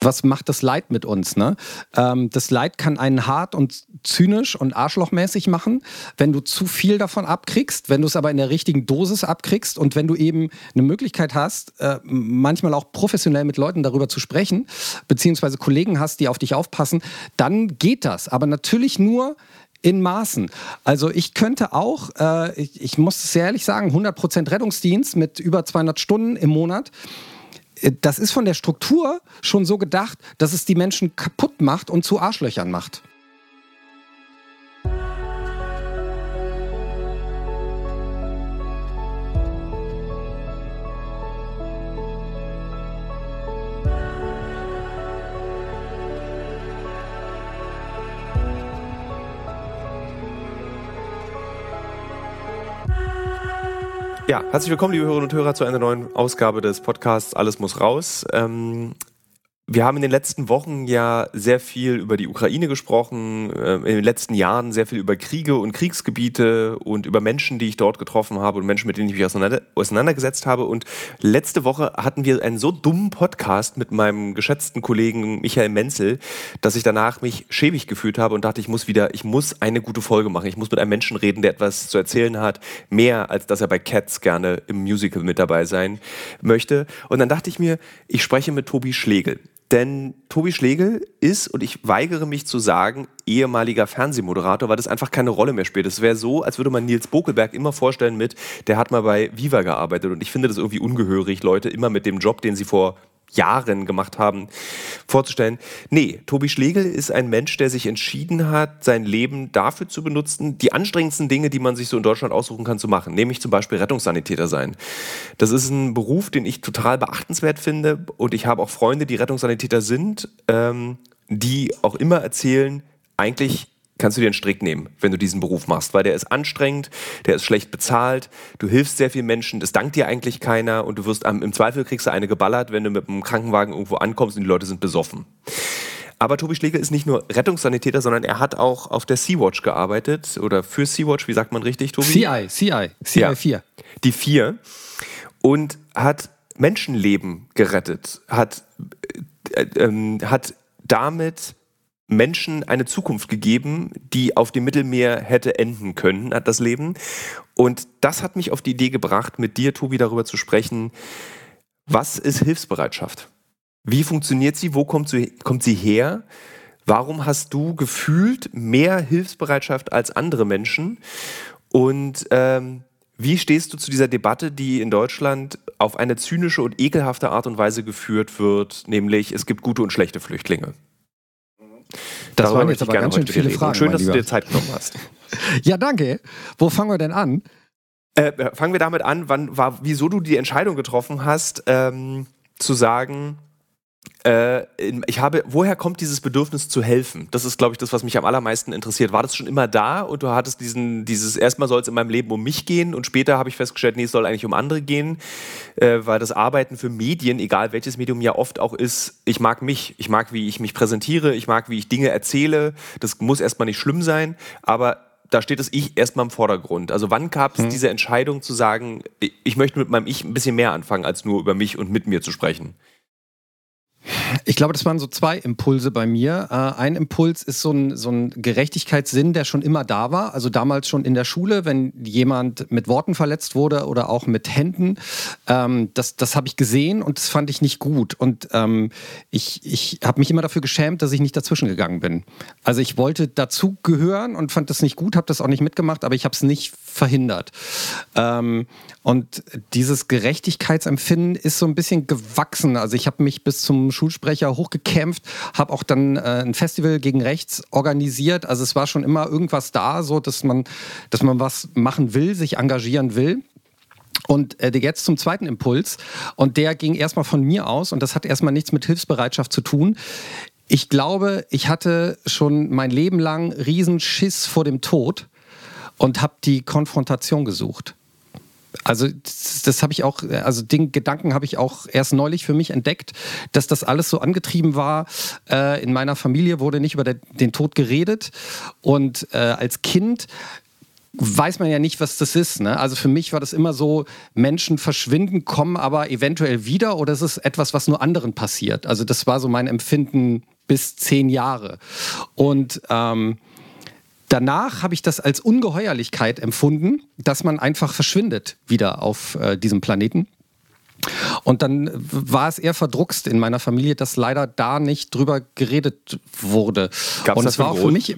was macht das Leid mit uns? Ne? Ähm, das Leid kann einen hart und zynisch und arschlochmäßig machen, wenn du zu viel davon abkriegst, wenn du es aber in der richtigen Dosis abkriegst und wenn du eben eine Möglichkeit hast, äh, manchmal auch professionell mit Leuten darüber zu sprechen, beziehungsweise Kollegen hast, die auf dich aufpassen, dann geht das. Aber natürlich nur in Maßen. Also ich könnte auch, äh, ich, ich muss sehr ehrlich sagen, 100% Rettungsdienst mit über 200 Stunden im Monat das ist von der Struktur schon so gedacht, dass es die Menschen kaputt macht und zu Arschlöchern macht. Ja, herzlich willkommen, liebe Hörerinnen und Hörer, zu einer neuen Ausgabe des Podcasts Alles muss raus. Ähm, wir haben in den letzten Wochen ja sehr viel über die Ukraine gesprochen, äh, in den letzten Jahren sehr viel über Kriege und Kriegsgebiete und über Menschen, die ich dort getroffen habe und Menschen, mit denen ich mich auseinander, auseinandergesetzt habe. Und letzte Woche hatten wir einen so dummen Podcast mit meinem geschätzten Kollegen Michael Menzel, dass ich danach mich schäbig gefühlt habe und dachte, ich muss wieder, ich muss eine gute Folge machen. Ich muss mit einem Menschen reden, der etwas zu erzählen hat, mehr als dass er bei Cats gerne im Musical mit dabei sein möchte. Und dann dachte ich mir, ich spreche mit Tobi Schlegel. Denn Tobi Schlegel ist, und ich weigere mich zu sagen, ehemaliger Fernsehmoderator, weil das einfach keine Rolle mehr spielt. Es wäre so, als würde man Nils Bokelberg immer vorstellen mit, der hat mal bei Viva gearbeitet. Und ich finde das irgendwie ungehörig, Leute immer mit dem Job, den sie vor Jahren gemacht haben, vorzustellen. Nee, Tobi Schlegel ist ein Mensch, der sich entschieden hat, sein Leben dafür zu benutzen, die anstrengendsten Dinge, die man sich so in Deutschland aussuchen kann, zu machen. Nämlich zum Beispiel Rettungssanitäter sein. Das ist ein Beruf, den ich total beachtenswert finde. Und ich habe auch Freunde, die Rettungssanitäter sind, ähm, die auch immer erzählen, eigentlich kannst du dir einen Strick nehmen, wenn du diesen Beruf machst, weil der ist anstrengend, der ist schlecht bezahlt, du hilfst sehr vielen Menschen, das dankt dir eigentlich keiner und du wirst im Zweifel kriegst du eine geballert, wenn du mit einem Krankenwagen irgendwo ankommst und die Leute sind besoffen. Aber Tobi Schlegel ist nicht nur Rettungssanitäter, sondern er hat auch auf der Sea-Watch gearbeitet oder für Sea-Watch, wie sagt man richtig, Tobi? CI, CI, CI ja, 4. Die 4 und hat Menschenleben gerettet, hat, äh, äh, hat damit Menschen eine Zukunft gegeben, die auf dem Mittelmeer hätte enden können, hat das Leben. Und das hat mich auf die Idee gebracht, mit dir, Tobi, darüber zu sprechen, was ist Hilfsbereitschaft? Wie funktioniert sie? Wo kommt sie, kommt sie her? Warum hast du gefühlt mehr Hilfsbereitschaft als andere Menschen? Und ähm, wie stehst du zu dieser Debatte, die in Deutschland auf eine zynische und ekelhafte Art und Weise geführt wird, nämlich es gibt gute und schlechte Flüchtlinge? Das Darüber waren jetzt aber ganz schön viele Fragen. Schön, dass du dir Zeit genommen hast. ja, danke. Wo fangen wir denn an? Äh, äh, fangen wir damit an, wann war, wieso du die Entscheidung getroffen hast, ähm, zu sagen, ich habe, woher kommt dieses Bedürfnis zu helfen? Das ist, glaube ich, das, was mich am allermeisten interessiert. War das schon immer da und du hattest diesen, dieses, erstmal soll es in meinem Leben um mich gehen und später habe ich festgestellt, nee, es soll eigentlich um andere gehen, äh, weil das Arbeiten für Medien, egal welches Medium ja oft auch ist, ich mag mich, ich mag, wie ich mich präsentiere, ich mag, wie ich Dinge erzähle. Das muss erstmal nicht schlimm sein, aber da steht das Ich erstmal im Vordergrund. Also wann gab es hm. diese Entscheidung zu sagen, ich möchte mit meinem Ich ein bisschen mehr anfangen, als nur über mich und mit mir zu sprechen? Ich glaube, das waren so zwei Impulse bei mir. Äh, ein Impuls ist so ein, so ein Gerechtigkeitssinn, der schon immer da war. Also damals schon in der Schule, wenn jemand mit Worten verletzt wurde oder auch mit Händen. Ähm, das das habe ich gesehen und das fand ich nicht gut. Und ähm, ich, ich habe mich immer dafür geschämt, dass ich nicht dazwischen gegangen bin. Also ich wollte dazugehören und fand das nicht gut, habe das auch nicht mitgemacht, aber ich habe es nicht verhindert. Ähm, und dieses Gerechtigkeitsempfinden ist so ein bisschen gewachsen. Also ich habe mich bis zum Schulsprecher hochgekämpft, habe auch dann äh, ein Festival gegen rechts organisiert. Also es war schon immer irgendwas da, so dass man, dass man was machen will, sich engagieren will. Und äh, jetzt zum zweiten Impuls. Und der ging erstmal von mir aus und das hat erstmal nichts mit Hilfsbereitschaft zu tun. Ich glaube, ich hatte schon mein Leben lang Riesenschiss vor dem Tod und habe die Konfrontation gesucht. Also das, das habe ich auch, also den Gedanken habe ich auch erst neulich für mich entdeckt, dass das alles so angetrieben war. Äh, in meiner Familie wurde nicht über der, den Tod geredet und äh, als Kind weiß man ja nicht, was das ist. Ne? Also für mich war das immer so, Menschen verschwinden, kommen aber eventuell wieder oder es ist etwas, was nur anderen passiert. Also das war so mein Empfinden bis zehn Jahre. Und ähm, danach habe ich das als Ungeheuerlichkeit empfunden, dass man einfach verschwindet wieder auf äh, diesem Planeten. Und dann war es eher verdruckst in meiner Familie, dass leider da nicht drüber geredet wurde. Gab's und es war auch für mich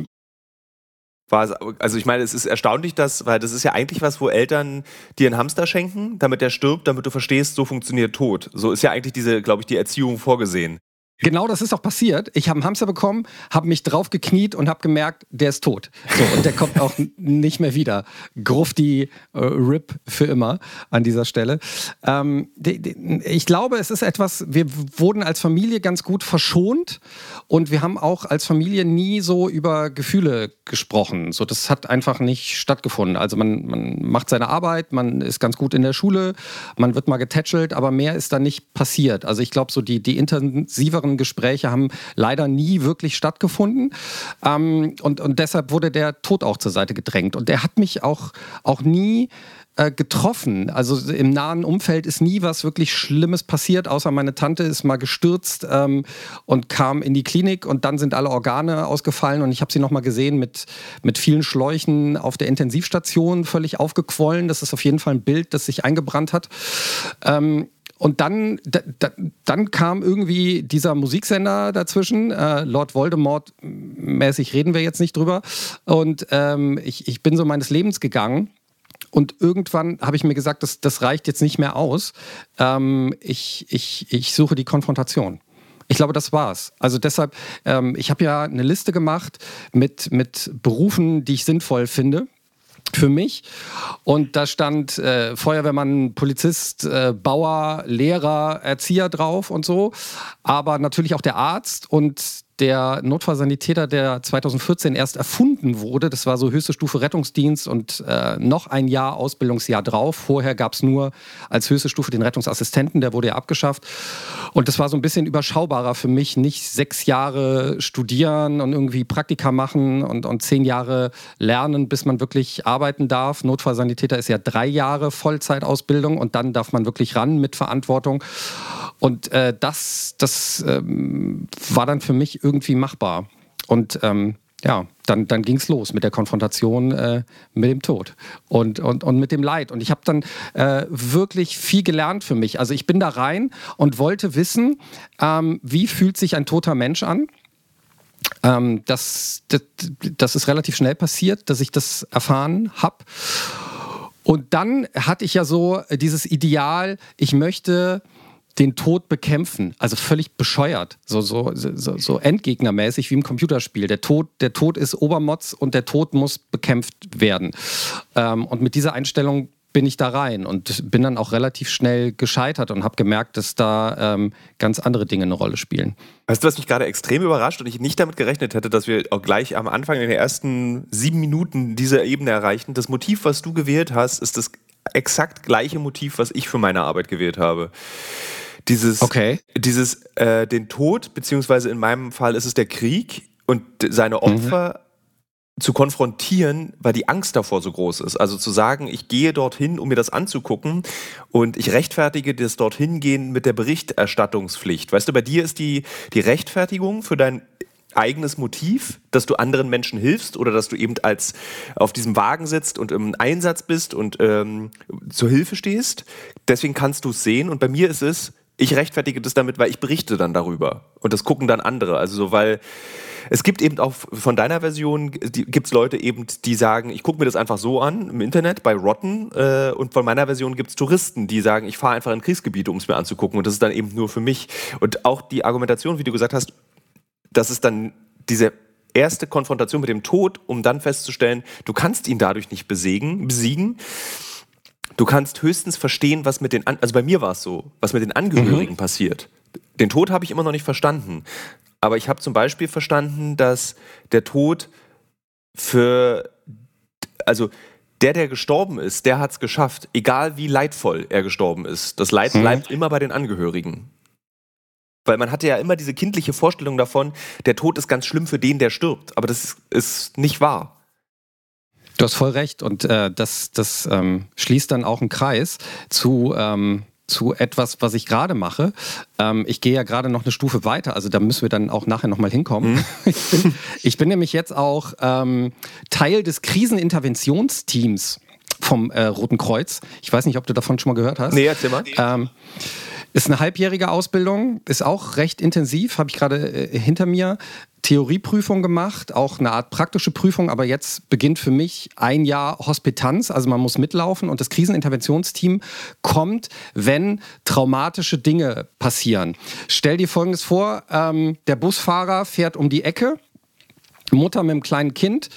also ich meine, es ist erstaunlich, dass, weil das ist ja eigentlich was, wo Eltern dir einen Hamster schenken, damit der stirbt, damit du verstehst, so funktioniert Tod. So ist ja eigentlich diese, glaube ich, die Erziehung vorgesehen. Genau das ist auch passiert. Ich habe einen Hamster bekommen, habe mich drauf gekniet und habe gemerkt, der ist tot. So, und der kommt auch nicht mehr wieder. Gruff die äh, RIP für immer an dieser Stelle. Ähm, die, die, ich glaube, es ist etwas, wir wurden als Familie ganz gut verschont und wir haben auch als Familie nie so über Gefühle gesprochen. So, das hat einfach nicht stattgefunden. Also man, man macht seine Arbeit, man ist ganz gut in der Schule, man wird mal getätschelt, aber mehr ist da nicht passiert. Also ich glaube, so die, die intensiveren längeren Gespräche haben leider nie wirklich stattgefunden. Ähm, und, und deshalb wurde der Tod auch zur Seite gedrängt. Und der hat mich auch, auch nie äh, getroffen. Also im nahen Umfeld ist nie was wirklich Schlimmes passiert, außer meine Tante ist mal gestürzt ähm, und kam in die Klinik und dann sind alle Organe ausgefallen und ich habe sie nochmal gesehen mit, mit vielen Schläuchen auf der Intensivstation, völlig aufgequollen. Das ist auf jeden Fall ein Bild, das sich eingebrannt hat. Ähm, und dann, da, da, dann kam irgendwie dieser Musiksender dazwischen. Äh, Lord Voldemort mäßig reden wir jetzt nicht drüber. Und ähm, ich, ich bin so meines Lebens gegangen. Und irgendwann habe ich mir gesagt, das, das reicht jetzt nicht mehr aus. Ähm, ich, ich, ich suche die Konfrontation. Ich glaube, das war's. Also deshalb, ähm, ich habe ja eine Liste gemacht mit, mit Berufen, die ich sinnvoll finde für mich. Und da stand äh, Feuerwehrmann, Polizist, äh, Bauer, Lehrer, Erzieher drauf und so. Aber natürlich auch der Arzt und der Notfallsanitäter, der 2014 erst erfunden wurde. Das war so höchste Stufe Rettungsdienst und äh, noch ein Jahr Ausbildungsjahr drauf. Vorher gab es nur als höchste Stufe den Rettungsassistenten, der wurde ja abgeschafft. Und das war so ein bisschen überschaubarer für mich. Nicht sechs Jahre studieren und irgendwie Praktika machen und, und zehn Jahre lernen, bis man wirklich arbeiten darf. Notfallsanitäter ist ja drei Jahre Vollzeitausbildung und dann darf man wirklich ran mit Verantwortung. Und äh, das, das ähm, war dann für mich irgendwie machbar. Und ähm, ja, dann, dann ging es los mit der Konfrontation äh, mit dem Tod und, und, und mit dem Leid. Und ich habe dann äh, wirklich viel gelernt für mich. Also ich bin da rein und wollte wissen, ähm, wie fühlt sich ein toter Mensch an? Ähm, das, das, das ist relativ schnell passiert, dass ich das erfahren habe. Und dann hatte ich ja so dieses Ideal, ich möchte den Tod bekämpfen. Also völlig bescheuert. So, so, so, so endgegnermäßig wie im Computerspiel. Der Tod, der Tod ist Obermotz und der Tod muss bekämpft werden. Ähm, und mit dieser Einstellung bin ich da rein und bin dann auch relativ schnell gescheitert und habe gemerkt, dass da ähm, ganz andere Dinge eine Rolle spielen. Weißt du, was mich gerade extrem überrascht und ich nicht damit gerechnet hätte, dass wir auch gleich am Anfang in den ersten sieben Minuten diese Ebene erreichen? Das Motiv, was du gewählt hast, ist das exakt gleiche Motiv, was ich für meine Arbeit gewählt habe. Dieses, okay. dieses äh, den Tod, beziehungsweise in meinem Fall ist es der Krieg und seine mhm. Opfer mhm. zu konfrontieren, weil die Angst davor so groß ist. Also zu sagen, ich gehe dorthin, um mir das anzugucken und ich rechtfertige das dorthin gehen mit der Berichterstattungspflicht. Weißt du, bei dir ist die, die Rechtfertigung für dein eigenes Motiv, dass du anderen Menschen hilfst oder dass du eben als auf diesem Wagen sitzt und im Einsatz bist und ähm, zur Hilfe stehst. Deswegen kannst du es sehen. Und bei mir ist es, ich rechtfertige das damit, weil ich berichte dann darüber. Und das gucken dann andere. Also so, weil es gibt eben auch von deiner Version, gibt es Leute eben, die sagen, ich gucke mir das einfach so an im Internet bei Rotten. Äh, und von meiner Version gibt es Touristen, die sagen, ich fahre einfach in Kriegsgebiete, um es mir anzugucken. Und das ist dann eben nur für mich. Und auch die Argumentation, wie du gesagt hast, dass es dann diese erste Konfrontation mit dem Tod, um dann festzustellen, du kannst ihn dadurch nicht besiegen, besiegen Du kannst höchstens verstehen, was mit den, An also bei mir war es so, was mit den Angehörigen mhm. passiert. Den Tod habe ich immer noch nicht verstanden. Aber ich habe zum Beispiel verstanden, dass der Tod für, also der, der gestorben ist, der hat es geschafft, egal wie leidvoll er gestorben ist. Das Leid mhm. bleibt immer bei den Angehörigen. Weil man hatte ja immer diese kindliche Vorstellung davon, der Tod ist ganz schlimm für den, der stirbt. Aber das ist nicht wahr. Du hast voll recht und äh, das, das ähm, schließt dann auch einen Kreis zu, ähm, zu etwas, was ich gerade mache. Ähm, ich gehe ja gerade noch eine Stufe weiter, also da müssen wir dann auch nachher nochmal hinkommen. Mhm. Ich, bin, ich, bin, nämlich jetzt auch ähm, Teil des Kriseninterventionsteams vom äh, Roten Kreuz. Ich weiß nicht, ob du davon schon mal gehört hast. Nee, erzähl mal. Ist eine halbjährige Ausbildung, ist auch recht intensiv, habe ich gerade äh, hinter mir. Theorieprüfung gemacht, auch eine Art praktische Prüfung, aber jetzt beginnt für mich ein Jahr Hospitanz, also man muss mitlaufen und das Kriseninterventionsteam kommt, wenn traumatische Dinge passieren. Stell dir Folgendes vor, ähm, der Busfahrer fährt um die Ecke, Mutter mit einem kleinen Kind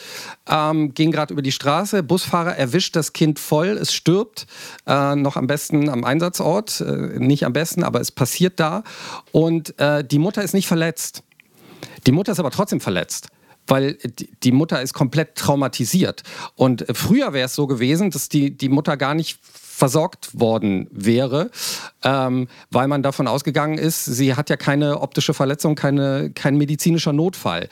ähm, ging gerade über die Straße. Busfahrer erwischt das Kind voll, es stirbt, äh, noch am besten am Einsatzort, äh, nicht am besten, aber es passiert da. Und äh, die Mutter ist nicht verletzt. Die Mutter ist aber trotzdem verletzt weil die Mutter ist komplett traumatisiert. Und früher wäre es so gewesen, dass die, die Mutter gar nicht versorgt worden wäre, ähm, weil man davon ausgegangen ist, sie hat ja keine optische Verletzung, keine, kein medizinischer Notfall.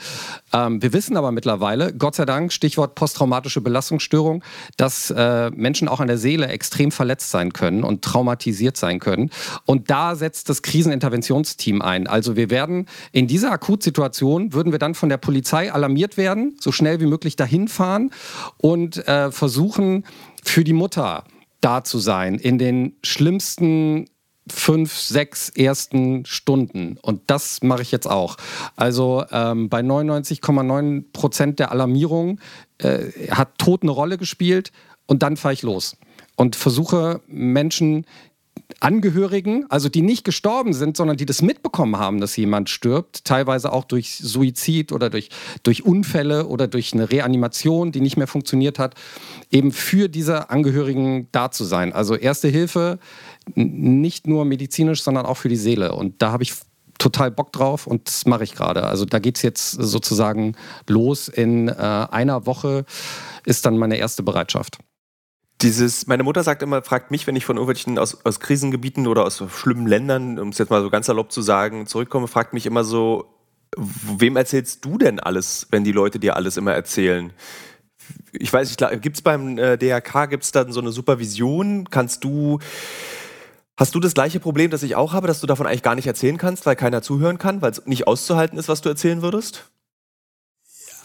Ähm, wir wissen aber mittlerweile, Gott sei Dank, Stichwort posttraumatische Belastungsstörung, dass äh, Menschen auch an der Seele extrem verletzt sein können und traumatisiert sein können. Und da setzt das Kriseninterventionsteam ein. Also wir werden in dieser Akutsituation, würden wir dann von der Polizei alarmiert werden, so schnell wie möglich dahin fahren und äh, versuchen, für die Mutter da zu sein in den schlimmsten fünf, sechs ersten Stunden. Und das mache ich jetzt auch. Also ähm, bei 99,9 Prozent der Alarmierung äh, hat Tod eine Rolle gespielt und dann fahre ich los und versuche Menschen Angehörigen, also die nicht gestorben sind, sondern die das mitbekommen haben, dass jemand stirbt, teilweise auch durch Suizid oder durch, durch Unfälle oder durch eine Reanimation, die nicht mehr funktioniert hat, eben für diese Angehörigen da zu sein. Also erste Hilfe, nicht nur medizinisch, sondern auch für die Seele. Und da habe ich total Bock drauf und das mache ich gerade. Also da geht es jetzt sozusagen los. In äh, einer Woche ist dann meine erste Bereitschaft. Dieses, meine Mutter sagt immer, fragt mich, wenn ich von irgendwelchen aus, aus Krisengebieten oder aus schlimmen Ländern, um es jetzt mal so ganz salopp zu sagen, zurückkomme, fragt mich immer so, wem erzählst du denn alles, wenn die Leute dir alles immer erzählen? Ich weiß nicht, gibt es beim äh, DRK, gibt es dann so eine Supervision? Kannst du, hast du das gleiche Problem, das ich auch habe, dass du davon eigentlich gar nicht erzählen kannst, weil keiner zuhören kann, weil es nicht auszuhalten ist, was du erzählen würdest?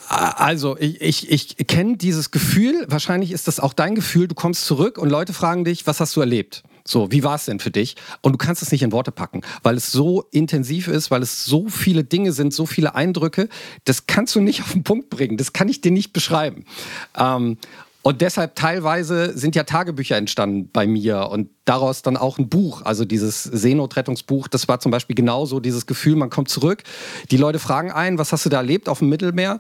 Also, ich, ich, ich kenne dieses Gefühl, wahrscheinlich ist das auch dein Gefühl, du kommst zurück und Leute fragen dich, was hast du erlebt? So, wie war es denn für dich? Und du kannst es nicht in Worte packen, weil es so intensiv ist, weil es so viele Dinge sind, so viele Eindrücke, das kannst du nicht auf den Punkt bringen, das kann ich dir nicht beschreiben. Ähm, und deshalb teilweise sind ja Tagebücher entstanden bei mir und daraus dann auch ein Buch, also dieses Seenotrettungsbuch. Das war zum Beispiel genauso dieses Gefühl, man kommt zurück, die Leute fragen ein, was hast du da erlebt auf dem Mittelmeer?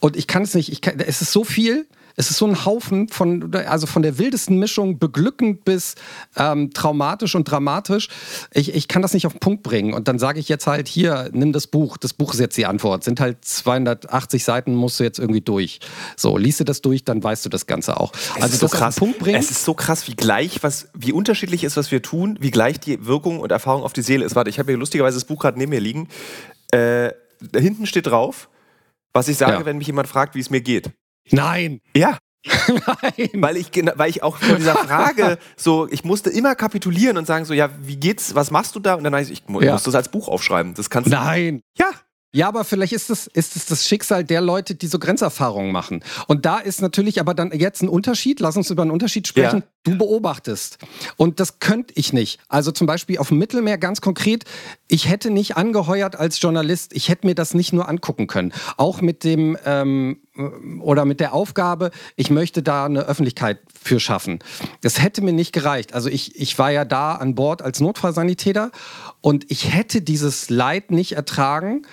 Und ich kann es nicht, ich kann, es ist so viel, es ist so ein Haufen von, also von der wildesten Mischung, beglückend bis ähm, traumatisch und dramatisch. Ich, ich kann das nicht auf den Punkt bringen. Und dann sage ich jetzt halt, hier, nimm das Buch. Das Buch ist jetzt die Antwort. Sind halt 280 Seiten, musst du jetzt irgendwie durch. So, liest du das durch, dann weißt du das Ganze auch. Es also ist so krass. Punkt bringen. Es ist so krass, wie gleich, was, wie unterschiedlich ist, was wir tun, wie gleich die Wirkung und Erfahrung auf die Seele ist. Warte, ich habe hier lustigerweise das Buch gerade neben mir liegen. Äh, da hinten steht drauf, was ich sage, ja. wenn mich jemand fragt, wie es mir geht. Nein. Ja. Nein. Weil ich, weil ich auch vor dieser Frage so, ich musste immer kapitulieren und sagen so, ja, wie geht's, was machst du da? Und dann weiß ich, ich ja. muss das als Buch aufschreiben. Das kannst Nein. Ja. Ja, aber vielleicht ist es, ist es das Schicksal der Leute, die so Grenzerfahrungen machen. Und da ist natürlich aber dann jetzt ein Unterschied. Lass uns über einen Unterschied sprechen. Ja. Du beobachtest. Und das könnte ich nicht. Also zum Beispiel auf dem Mittelmeer ganz konkret. Ich hätte nicht angeheuert als Journalist. Ich hätte mir das nicht nur angucken können. Auch mit dem, ähm, oder mit der Aufgabe, ich möchte da eine Öffentlichkeit für schaffen. Das hätte mir nicht gereicht. Also ich, ich war ja da an Bord als Notfallsanitäter und ich hätte dieses Leid nicht ertragen,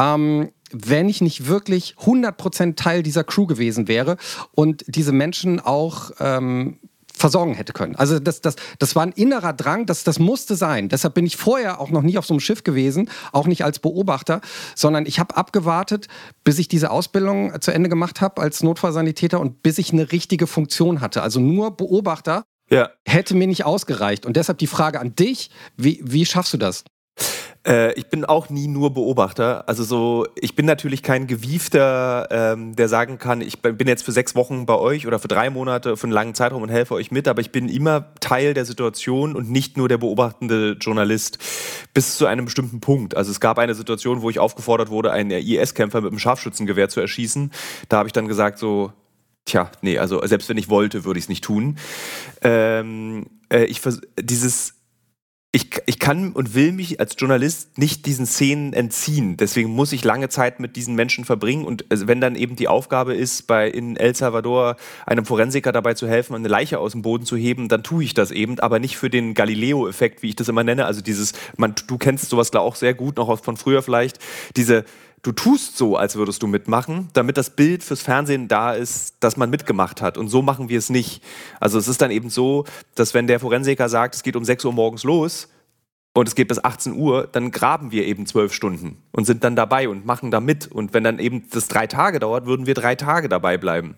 ähm, wenn ich nicht wirklich 100% Teil dieser Crew gewesen wäre und diese Menschen auch ähm, versorgen hätte können. Also das, das, das war ein innerer Drang, das, das musste sein. Deshalb bin ich vorher auch noch nie auf so einem Schiff gewesen, auch nicht als Beobachter, sondern ich habe abgewartet, bis ich diese Ausbildung zu Ende gemacht habe als Notfallsanitäter und bis ich eine richtige Funktion hatte. Also nur Beobachter ja. hätte mir nicht ausgereicht. Und deshalb die Frage an dich, wie, wie schaffst du das? Äh, ich bin auch nie nur Beobachter. Also so, ich bin natürlich kein Gewiefter, ähm, der sagen kann, ich bin jetzt für sechs Wochen bei euch oder für drei Monate, für einen langen Zeitraum und helfe euch mit, aber ich bin immer Teil der Situation und nicht nur der beobachtende Journalist bis zu einem bestimmten Punkt. Also es gab eine Situation, wo ich aufgefordert wurde, einen IS-Kämpfer mit einem Scharfschützengewehr zu erschießen. Da habe ich dann gesagt so, tja, nee, also selbst wenn ich wollte, würde ich es nicht tun. Ähm, äh, ich dieses ich, ich kann und will mich als Journalist nicht diesen Szenen entziehen. Deswegen muss ich lange Zeit mit diesen Menschen verbringen. Und wenn dann eben die Aufgabe ist, bei in El Salvador einem Forensiker dabei zu helfen, eine Leiche aus dem Boden zu heben, dann tue ich das eben, aber nicht für den Galileo-Effekt, wie ich das immer nenne. Also dieses, man, du kennst sowas klar auch sehr gut, noch von früher vielleicht, diese du tust so, als würdest du mitmachen, damit das Bild fürs Fernsehen da ist, dass man mitgemacht hat. Und so machen wir es nicht. Also es ist dann eben so, dass wenn der Forensiker sagt, es geht um 6 Uhr morgens los und es geht bis 18 Uhr, dann graben wir eben zwölf Stunden und sind dann dabei und machen da mit. Und wenn dann eben das drei Tage dauert, würden wir drei Tage dabei bleiben.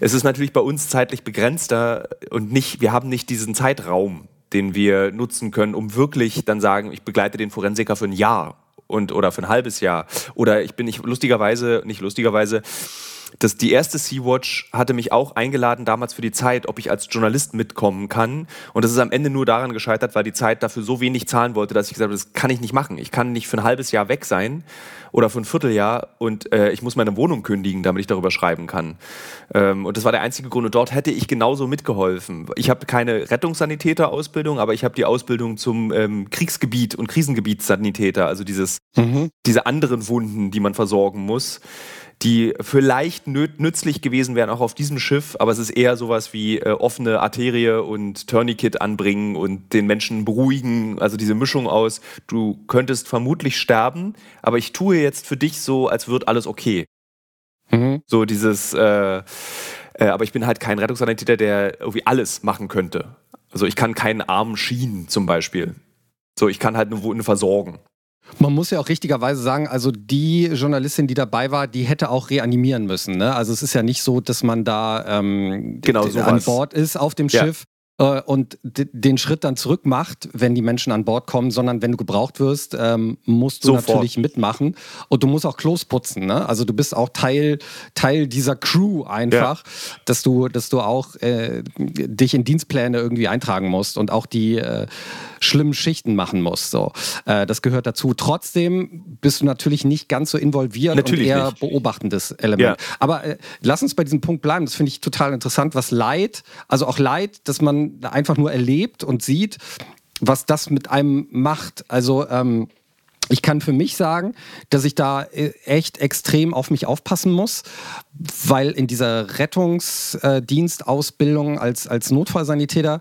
Es ist natürlich bei uns zeitlich begrenzter und nicht, wir haben nicht diesen Zeitraum, den wir nutzen können, um wirklich dann sagen, ich begleite den Forensiker für ein Jahr und oder für ein halbes Jahr. Oder ich bin nicht lustigerweise, nicht lustigerweise, das, die erste Sea-Watch hatte mich auch eingeladen damals für die Zeit, ob ich als Journalist mitkommen kann. Und das ist am Ende nur daran gescheitert, weil die Zeit dafür so wenig zahlen wollte, dass ich gesagt habe, das kann ich nicht machen. Ich kann nicht für ein halbes Jahr weg sein oder für ein Vierteljahr und äh, ich muss meine Wohnung kündigen, damit ich darüber schreiben kann. Ähm, und das war der einzige Grund. Und dort hätte ich genauso mitgeholfen. Ich habe keine Rettungssanitäter-Ausbildung, aber ich habe die Ausbildung zum ähm, Kriegsgebiet und Krisengebietssanitäter, also dieses, mhm. diese anderen Wunden, die man versorgen muss die vielleicht nützlich gewesen wären, auch auf diesem Schiff, aber es ist eher sowas wie äh, offene Arterie und Tourniquet anbringen und den Menschen beruhigen, also diese Mischung aus, du könntest vermutlich sterben, aber ich tue jetzt für dich so, als wird alles okay. Mhm. So dieses, äh, äh, aber ich bin halt kein Rettungssanitäter, der irgendwie alles machen könnte. Also ich kann keinen Arm schienen zum Beispiel. So, ich kann halt eine Wunde versorgen. Man muss ja auch richtigerweise sagen, also die Journalistin, die dabei war, die hätte auch reanimieren müssen. Ne? Also es ist ja nicht so, dass man da ähm, genau, an Bord ist auf dem. Schiff äh, und den Schritt dann zurück macht, wenn die Menschen an Bord kommen, sondern wenn du gebraucht wirst, ähm, musst du Sofort. natürlich mitmachen und du musst auch Klos putzen. Ne? Also du bist auch Teil, Teil dieser Crew einfach, ja. dass du, dass du auch äh, dich in Dienstpläne irgendwie eintragen musst und auch die äh, schlimmen Schichten machen musst. So, äh, das gehört dazu. Trotzdem bist du natürlich nicht ganz so involviert natürlich und eher nicht. beobachtendes Element. Ja. Aber äh, lass uns bei diesem Punkt bleiben. Das finde ich total interessant, was Leid, also auch Leid, dass man einfach nur erlebt und sieht, was das mit einem macht. Also ähm, ich kann für mich sagen, dass ich da äh, echt extrem auf mich aufpassen muss, weil in dieser Rettungsdienstausbildung als, als Notfallsanitäter,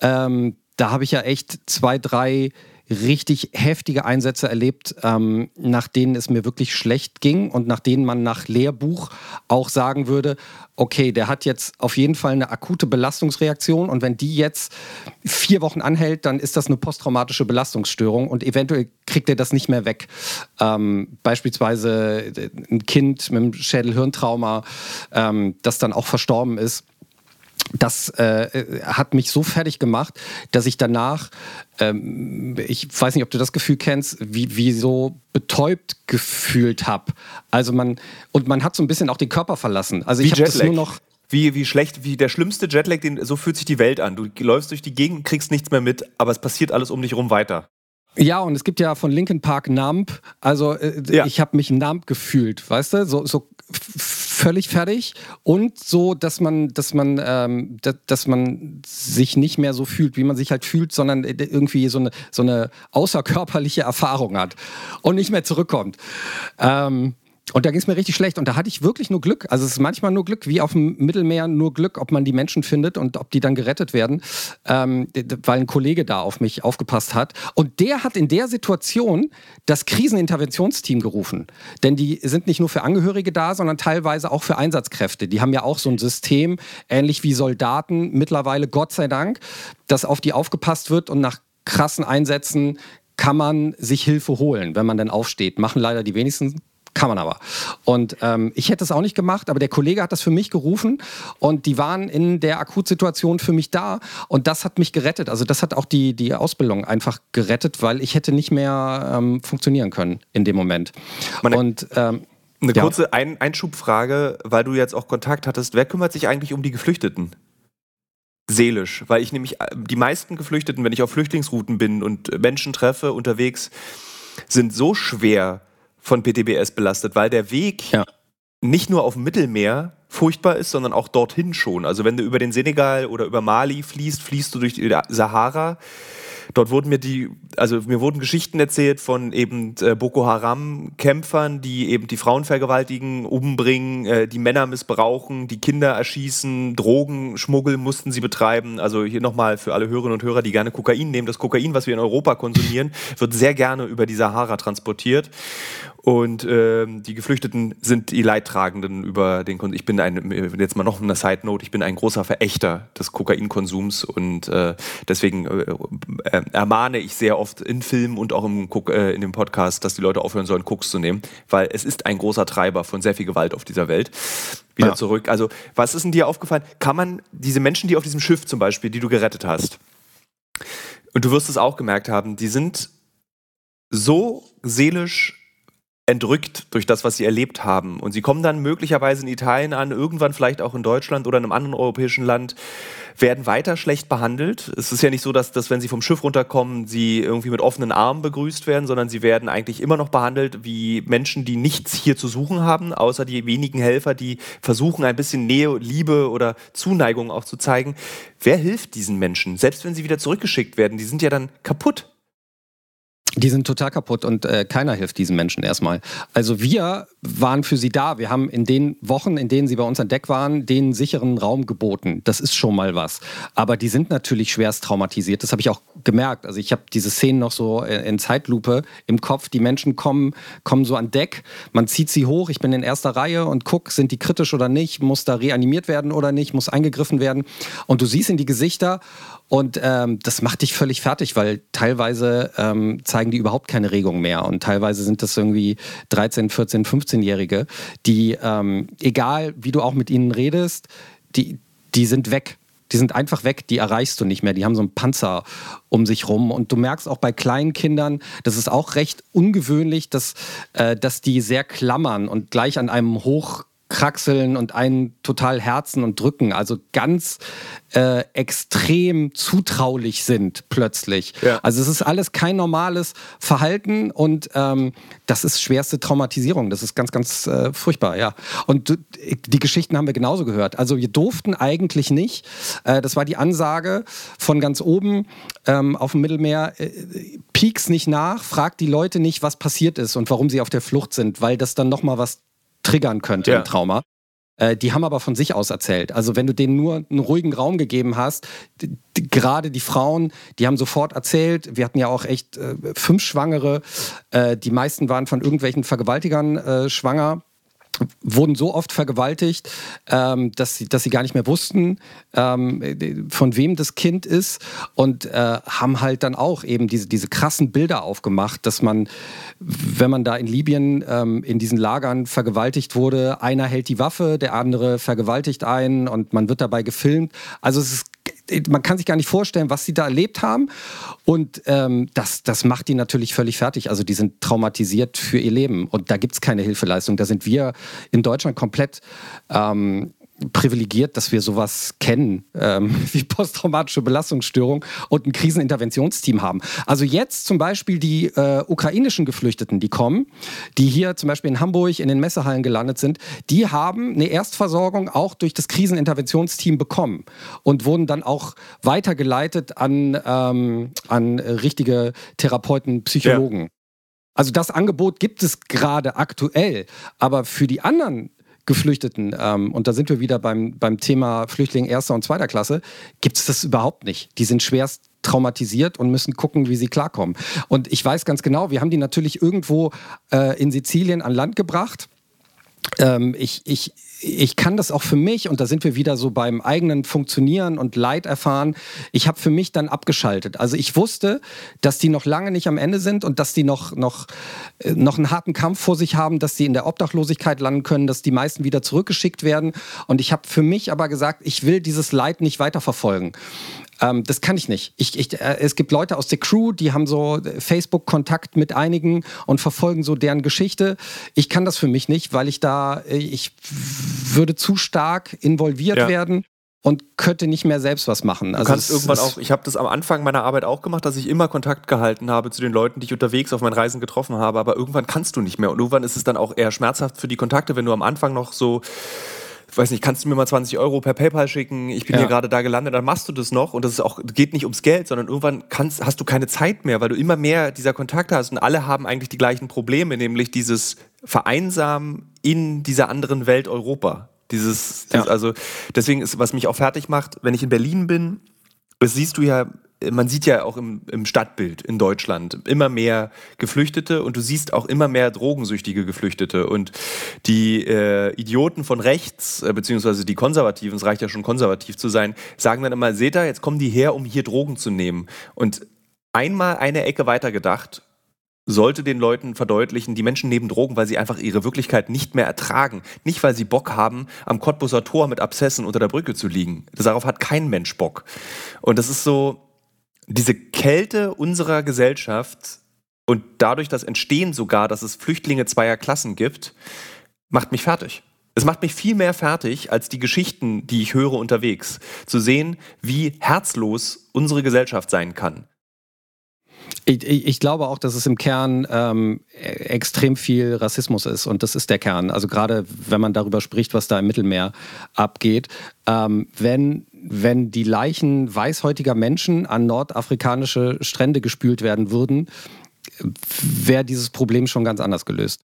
ähm, da habe ich ja echt zwei, drei richtig heftige Einsätze erlebt, ähm, nach denen es mir wirklich schlecht ging und nach denen man nach Lehrbuch auch sagen würde, okay, der hat jetzt auf jeden Fall eine akute Belastungsreaktion und wenn die jetzt vier Wochen anhält, dann ist das eine posttraumatische Belastungsstörung und eventuell kriegt er das nicht mehr weg. Ähm, beispielsweise äh, ein Kind mit einem Schädelhirntrauma, ähm, das dann auch verstorben ist das äh, hat mich so fertig gemacht, dass ich danach, ähm, ich weiß nicht, ob du das Gefühl kennst, wie, wie so betäubt gefühlt habe. Also man, und man hat so ein bisschen auch den Körper verlassen. Also ich habe das nur noch wie, wie schlecht, wie der schlimmste Jetlag, den, so fühlt sich die Welt an. Du läufst durch die Gegend, kriegst nichts mehr mit, aber es passiert alles um dich rum weiter. Ja, und es gibt ja von Linkin Park Nump. Also äh, ja. ich habe mich Nump gefühlt, weißt du? So, so völlig fertig und so, dass man, dass man, ähm, dass, dass man sich nicht mehr so fühlt, wie man sich halt fühlt, sondern äh, irgendwie so eine, so eine außerkörperliche Erfahrung hat und nicht mehr zurückkommt. Ähm, und da ging es mir richtig schlecht. Und da hatte ich wirklich nur Glück. Also es ist manchmal nur Glück, wie auf dem Mittelmeer nur Glück, ob man die Menschen findet und ob die dann gerettet werden, ähm, weil ein Kollege da auf mich aufgepasst hat. Und der hat in der Situation das Kriseninterventionsteam gerufen. Denn die sind nicht nur für Angehörige da, sondern teilweise auch für Einsatzkräfte. Die haben ja auch so ein System, ähnlich wie Soldaten mittlerweile, Gott sei Dank, dass auf die aufgepasst wird und nach krassen Einsätzen kann man sich Hilfe holen, wenn man dann aufsteht. Machen leider die wenigsten kann man aber. Und ähm, ich hätte es auch nicht gemacht, aber der Kollege hat das für mich gerufen und die waren in der Akutsituation für mich da und das hat mich gerettet. Also das hat auch die, die Ausbildung einfach gerettet, weil ich hätte nicht mehr ähm, funktionieren können in dem Moment. Meine und ähm, eine ja. kurze Ein Einschubfrage, weil du jetzt auch Kontakt hattest. Wer kümmert sich eigentlich um die Geflüchteten? Seelisch, weil ich nämlich äh, die meisten Geflüchteten, wenn ich auf Flüchtlingsrouten bin und Menschen treffe unterwegs, sind so schwer von PTBS belastet, weil der Weg ja. nicht nur auf dem Mittelmeer furchtbar ist, sondern auch dorthin schon. Also wenn du über den Senegal oder über Mali fließt, fließt du durch die Sahara Dort wurden mir die, also mir wurden Geschichten erzählt von eben äh, Boko Haram-Kämpfern, die eben die Frauen vergewaltigen, umbringen, äh, die Männer missbrauchen, die Kinder erschießen, Drogenschmuggel mussten sie betreiben. Also hier nochmal für alle Hörerinnen und Hörer, die gerne Kokain nehmen. Das Kokain, was wir in Europa konsumieren, wird sehr gerne über die Sahara transportiert. Und äh, die Geflüchteten sind die Leidtragenden über den Konsum. Ich bin ein, jetzt mal noch eine Side Note, ich bin ein großer Verächter des Kokainkonsums und äh, deswegen äh, äh, ermahne ich sehr oft in Filmen und auch im, äh, in dem Podcast, dass die Leute aufhören sollen, Koks zu nehmen, weil es ist ein großer Treiber von sehr viel Gewalt auf dieser Welt. Wieder ja. zurück. Also, was ist denn dir aufgefallen? Kann man diese Menschen, die auf diesem Schiff zum Beispiel, die du gerettet hast, und du wirst es auch gemerkt haben, die sind so seelisch entrückt durch das, was sie erlebt haben. Und sie kommen dann möglicherweise in Italien an, irgendwann vielleicht auch in Deutschland oder in einem anderen europäischen Land, werden weiter schlecht behandelt. Es ist ja nicht so, dass, dass wenn sie vom Schiff runterkommen, sie irgendwie mit offenen Armen begrüßt werden, sondern sie werden eigentlich immer noch behandelt wie Menschen, die nichts hier zu suchen haben, außer die wenigen Helfer, die versuchen, ein bisschen Nähe, Liebe oder Zuneigung auch zu zeigen. Wer hilft diesen Menschen? Selbst wenn sie wieder zurückgeschickt werden, die sind ja dann kaputt. Die sind total kaputt und äh, keiner hilft diesen Menschen erstmal. Also wir waren für sie da. Wir haben in den Wochen, in denen sie bei uns an Deck waren, den sicheren Raum geboten. Das ist schon mal was. Aber die sind natürlich schwerst traumatisiert. Das habe ich auch gemerkt. Also ich habe diese Szenen noch so äh, in Zeitlupe im Kopf. Die Menschen kommen, kommen so an Deck. Man zieht sie hoch. Ich bin in erster Reihe und guck, sind die kritisch oder nicht? Muss da reanimiert werden oder nicht? Muss eingegriffen werden? Und du siehst in die Gesichter und ähm, das macht dich völlig fertig, weil teilweise ähm, zeigen die überhaupt keine Regung mehr. Und teilweise sind das irgendwie 13, 14, 15-Jährige, die, ähm, egal wie du auch mit ihnen redest, die, die sind weg. Die sind einfach weg, die erreichst du nicht mehr. Die haben so einen Panzer um sich rum. Und du merkst auch bei kleinen Kindern, das ist auch recht ungewöhnlich, dass, äh, dass die sehr klammern und gleich an einem hoch kraxeln und einen total herzen und drücken. Also ganz äh, extrem zutraulich sind plötzlich. Ja. Also es ist alles kein normales Verhalten und ähm, das ist schwerste Traumatisierung. Das ist ganz, ganz äh, furchtbar, ja. Und die Geschichten haben wir genauso gehört. Also wir durften eigentlich nicht. Äh, das war die Ansage von ganz oben ähm, auf dem Mittelmeer. Äh, pieks nicht nach, fragt die Leute nicht, was passiert ist und warum sie auf der Flucht sind, weil das dann nochmal was triggern könnte ja. im Trauma. Äh, die haben aber von sich aus erzählt. Also wenn du denen nur einen ruhigen Raum gegeben hast, gerade die Frauen, die haben sofort erzählt. Wir hatten ja auch echt äh, fünf Schwangere. Äh, die meisten waren von irgendwelchen Vergewaltigern äh, schwanger wurden so oft vergewaltigt, ähm, dass, sie, dass sie gar nicht mehr wussten, ähm, von wem das Kind ist und äh, haben halt dann auch eben diese, diese krassen Bilder aufgemacht, dass man, wenn man da in Libyen ähm, in diesen Lagern vergewaltigt wurde, einer hält die Waffe, der andere vergewaltigt einen und man wird dabei gefilmt. Also es ist man kann sich gar nicht vorstellen, was sie da erlebt haben. Und ähm, das, das macht die natürlich völlig fertig. Also die sind traumatisiert für ihr Leben. Und da gibt es keine Hilfeleistung. Da sind wir in Deutschland komplett ähm, privilegiert, dass wir sowas kennen, ähm, wie posttraumatische Belastungsstörung und ein Kriseninterventionsteam haben. Also jetzt zum Beispiel die äh, ukrainischen Geflüchteten, die kommen, die hier zum Beispiel in Hamburg in den Messehallen gelandet sind, die haben eine Erstversorgung auch durch das Kriseninterventionsteam bekommen und wurden dann auch weitergeleitet an, ähm, an richtige Therapeuten, Psychologen. Ja. Also das Angebot gibt es gerade aktuell, aber für die anderen Geflüchteten, ähm, und da sind wir wieder beim, beim Thema Flüchtling erster und zweiter Klasse, gibt es das überhaupt nicht. Die sind schwerst traumatisiert und müssen gucken, wie sie klarkommen. Und ich weiß ganz genau, wir haben die natürlich irgendwo äh, in Sizilien an Land gebracht ähm, ich, ich, ich kann das auch für mich, und da sind wir wieder so beim eigenen Funktionieren und Leid erfahren, ich habe für mich dann abgeschaltet. Also ich wusste, dass die noch lange nicht am Ende sind und dass die noch, noch, äh, noch einen harten Kampf vor sich haben, dass die in der Obdachlosigkeit landen können, dass die meisten wieder zurückgeschickt werden. Und ich habe für mich aber gesagt, ich will dieses Leid nicht weiterverfolgen. Ähm, das kann ich nicht. Ich, ich, äh, es gibt Leute aus der Crew, die haben so Facebook-Kontakt mit einigen und verfolgen so deren Geschichte. Ich kann das für mich nicht, weil ich da, äh, ich würde zu stark involviert ja. werden und könnte nicht mehr selbst was machen. Du also kannst irgendwann auch, ich habe das am Anfang meiner Arbeit auch gemacht, dass ich immer Kontakt gehalten habe zu den Leuten, die ich unterwegs auf meinen Reisen getroffen habe, aber irgendwann kannst du nicht mehr und irgendwann ist es dann auch eher schmerzhaft für die Kontakte, wenn du am Anfang noch so weiß nicht, kannst du mir mal 20 Euro per PayPal schicken? Ich bin ja. hier gerade da gelandet, dann machst du das noch und das ist auch, geht nicht ums Geld, sondern irgendwann kannst, hast du keine Zeit mehr, weil du immer mehr dieser Kontakte hast und alle haben eigentlich die gleichen Probleme, nämlich dieses Vereinsamen in dieser anderen Welt Europa. Dieses, dieses ja. also deswegen ist, was mich auch fertig macht, wenn ich in Berlin bin, das siehst du ja man sieht ja auch im, im, Stadtbild in Deutschland immer mehr Geflüchtete und du siehst auch immer mehr drogensüchtige Geflüchtete. Und die äh, Idioten von rechts, äh, beziehungsweise die Konservativen, es reicht ja schon konservativ zu sein, sagen dann immer, seht ihr, jetzt kommen die her, um hier Drogen zu nehmen. Und einmal eine Ecke weiter gedacht, sollte den Leuten verdeutlichen, die Menschen nehmen Drogen, weil sie einfach ihre Wirklichkeit nicht mehr ertragen. Nicht, weil sie Bock haben, am Cottbuser Tor mit Abszessen unter der Brücke zu liegen. Darauf hat kein Mensch Bock. Und das ist so, diese Kälte unserer Gesellschaft und dadurch das Entstehen sogar, dass es Flüchtlinge zweier Klassen gibt, macht mich fertig. Es macht mich viel mehr fertig als die Geschichten, die ich höre unterwegs, zu sehen, wie herzlos unsere Gesellschaft sein kann. Ich, ich, glaube auch, dass es im Kern ähm, extrem viel Rassismus ist und das ist der Kern. Also gerade wenn man darüber spricht, was da im Mittelmeer abgeht, ähm, wenn wenn die Leichen weißhäutiger Menschen an nordafrikanische Strände gespült werden würden, wäre dieses Problem schon ganz anders gelöst.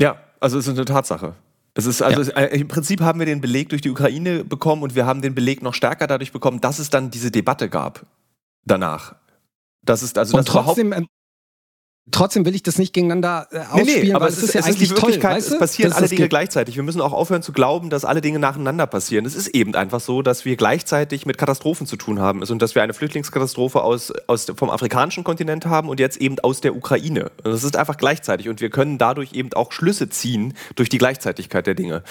Ja, also es ist eine Tatsache. Es ist also ja. im Prinzip haben wir den Beleg durch die Ukraine bekommen und wir haben den Beleg noch stärker dadurch bekommen, dass es dann diese Debatte gab danach. Das ist also und das trotzdem Trotzdem will ich das nicht gegeneinander äh, ausspielen, nee, nee, aber es ist, ist ja es eigentlich ist die Wirklichkeit, toll, weißt du? es passieren alle Dinge gleichzeitig. Wir müssen auch aufhören zu glauben, dass alle Dinge nacheinander passieren. Es ist eben einfach so, dass wir gleichzeitig mit Katastrophen zu tun haben und dass wir eine Flüchtlingskatastrophe aus, aus, vom afrikanischen Kontinent haben und jetzt eben aus der Ukraine. Das ist einfach gleichzeitig und wir können dadurch eben auch Schlüsse ziehen durch die Gleichzeitigkeit der Dinge.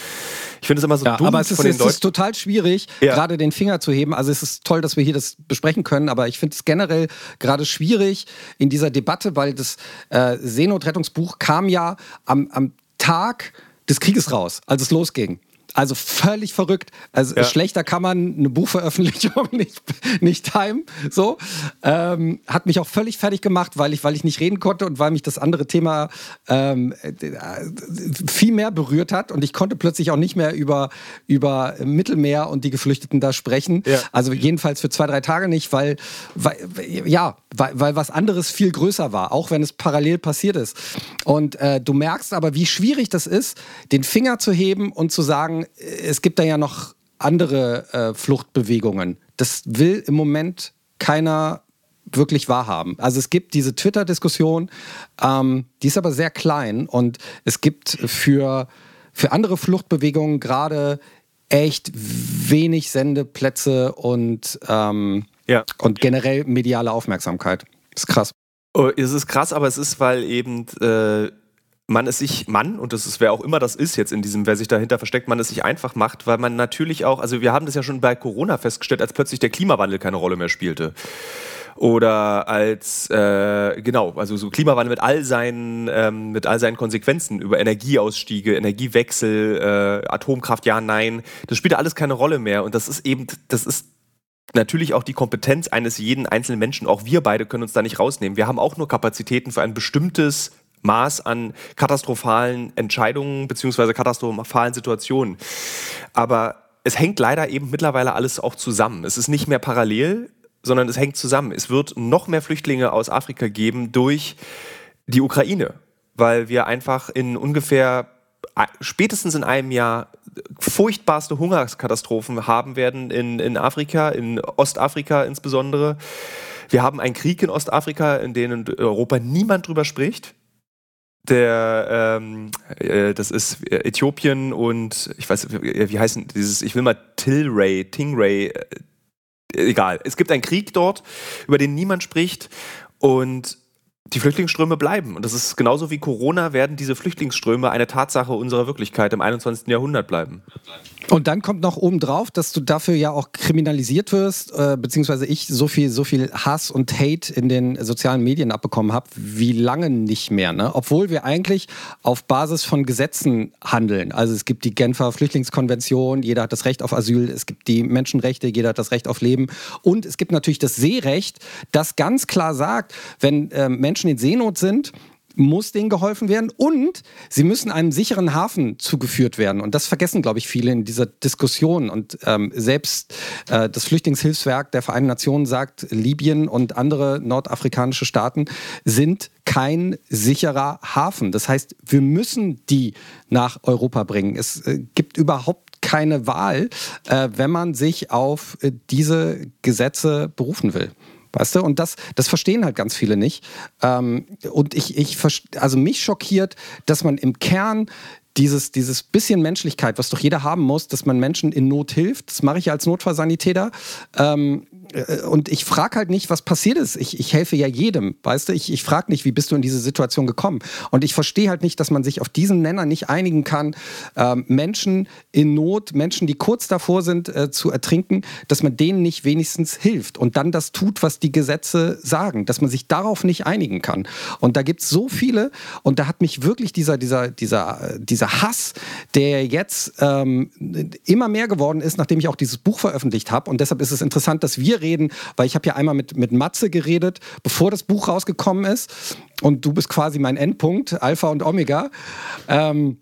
Ich finde es immer so ja, dumm aber es ist, von den es ist total schwierig, ja. gerade den Finger zu heben. Also es ist toll, dass wir hier das besprechen können, aber ich finde es generell gerade schwierig in dieser Debatte, weil das äh, Seenotrettungsbuch kam ja am, am Tag des Krieges raus, als es losging. Also völlig verrückt. Also ja. schlechter kann man eine Buchveröffentlichung nicht, nicht timen. So. Ähm, hat mich auch völlig fertig gemacht, weil ich, weil ich nicht reden konnte und weil mich das andere Thema ähm, viel mehr berührt hat. Und ich konnte plötzlich auch nicht mehr über, über Mittelmeer und die Geflüchteten da sprechen. Ja. Also jedenfalls für zwei, drei Tage nicht, weil, weil ja, weil, weil was anderes viel größer war, auch wenn es parallel passiert ist. Und äh, du merkst aber, wie schwierig das ist, den Finger zu heben und zu sagen, es gibt da ja noch andere äh, Fluchtbewegungen. Das will im Moment keiner wirklich wahrhaben. Also es gibt diese Twitter-Diskussion, ähm, die ist aber sehr klein und es gibt für, für andere Fluchtbewegungen gerade echt wenig Sendeplätze und, ähm, ja. und generell mediale Aufmerksamkeit. Das ist krass. Oh, es ist krass, aber es ist, weil eben äh, man es sich, Mann, und das ist, wer auch immer das ist jetzt in diesem, wer sich dahinter versteckt, man es sich einfach macht, weil man natürlich auch, also wir haben das ja schon bei Corona festgestellt, als plötzlich der Klimawandel keine Rolle mehr spielte. Oder als, äh, genau, also so Klimawandel mit all seinen, ähm, mit all seinen Konsequenzen über Energieausstiege, Energiewechsel, äh, Atomkraft, ja, nein, das spielt alles keine Rolle mehr. Und das ist eben, das ist natürlich auch die Kompetenz eines jeden einzelnen Menschen. Auch wir beide können uns da nicht rausnehmen. Wir haben auch nur Kapazitäten für ein bestimmtes Maß an katastrophalen Entscheidungen beziehungsweise katastrophalen Situationen. Aber es hängt leider eben mittlerweile alles auch zusammen. Es ist nicht mehr parallel, sondern es hängt zusammen. Es wird noch mehr Flüchtlinge aus Afrika geben durch die Ukraine, weil wir einfach in ungefähr spätestens in einem Jahr furchtbarste Hungerskatastrophen haben werden in, in Afrika, in Ostafrika insbesondere. Wir haben einen Krieg in Ostafrika, in dem in Europa niemand drüber spricht der, ähm, äh, das ist Äthiopien und ich weiß, wie, wie heißen dieses, ich will mal Tilray, Tingray, äh, egal. Es gibt einen Krieg dort, über den niemand spricht und die Flüchtlingsströme bleiben. Und das ist genauso wie Corona, werden diese Flüchtlingsströme eine Tatsache unserer Wirklichkeit im 21. Jahrhundert bleiben. Und dann kommt noch obendrauf, dass du dafür ja auch kriminalisiert wirst, äh, beziehungsweise ich so viel, so viel Hass und Hate in den sozialen Medien abbekommen habe, wie lange nicht mehr. Ne? Obwohl wir eigentlich auf Basis von Gesetzen handeln. Also es gibt die Genfer Flüchtlingskonvention, jeder hat das Recht auf Asyl, es gibt die Menschenrechte, jeder hat das Recht auf Leben. Und es gibt natürlich das Seerecht, das ganz klar sagt, wenn äh, Menschen in Seenot sind, muss denen geholfen werden und sie müssen einem sicheren Hafen zugeführt werden. Und das vergessen, glaube ich, viele in dieser Diskussion. Und ähm, selbst äh, das Flüchtlingshilfswerk der Vereinten Nationen sagt, Libyen und andere nordafrikanische Staaten sind kein sicherer Hafen. Das heißt, wir müssen die nach Europa bringen. Es äh, gibt überhaupt keine Wahl, äh, wenn man sich auf äh, diese Gesetze berufen will. Weißt du? Und das, das verstehen halt ganz viele nicht. Ähm, und ich, ich, also mich schockiert, dass man im Kern dieses, dieses bisschen Menschlichkeit, was doch jeder haben muss, dass man Menschen in Not hilft. Das mache ich als Notfallsanitäter. Ähm, äh, und ich frage halt nicht, was passiert ist. Ich, ich helfe ja jedem, weißt du? Ich, ich frage nicht, wie bist du in diese Situation gekommen? Und ich verstehe halt nicht, dass man sich auf diesen Nenner nicht einigen kann. Ähm, Menschen in Not, Menschen, die kurz davor sind äh, zu ertrinken, dass man denen nicht wenigstens hilft und dann das tut, was die Gesetze sagen, dass man sich darauf nicht einigen kann. Und da gibt es so viele und da hat mich wirklich dieser, dieser, dieser, dieser Hass, der jetzt ähm, immer mehr geworden ist, nachdem ich auch dieses Buch veröffentlicht habe. Und deshalb ist es interessant, dass wir reden, weil ich habe ja einmal mit, mit Matze geredet, bevor das Buch rausgekommen ist. Und du bist quasi mein Endpunkt, Alpha und Omega. Ähm,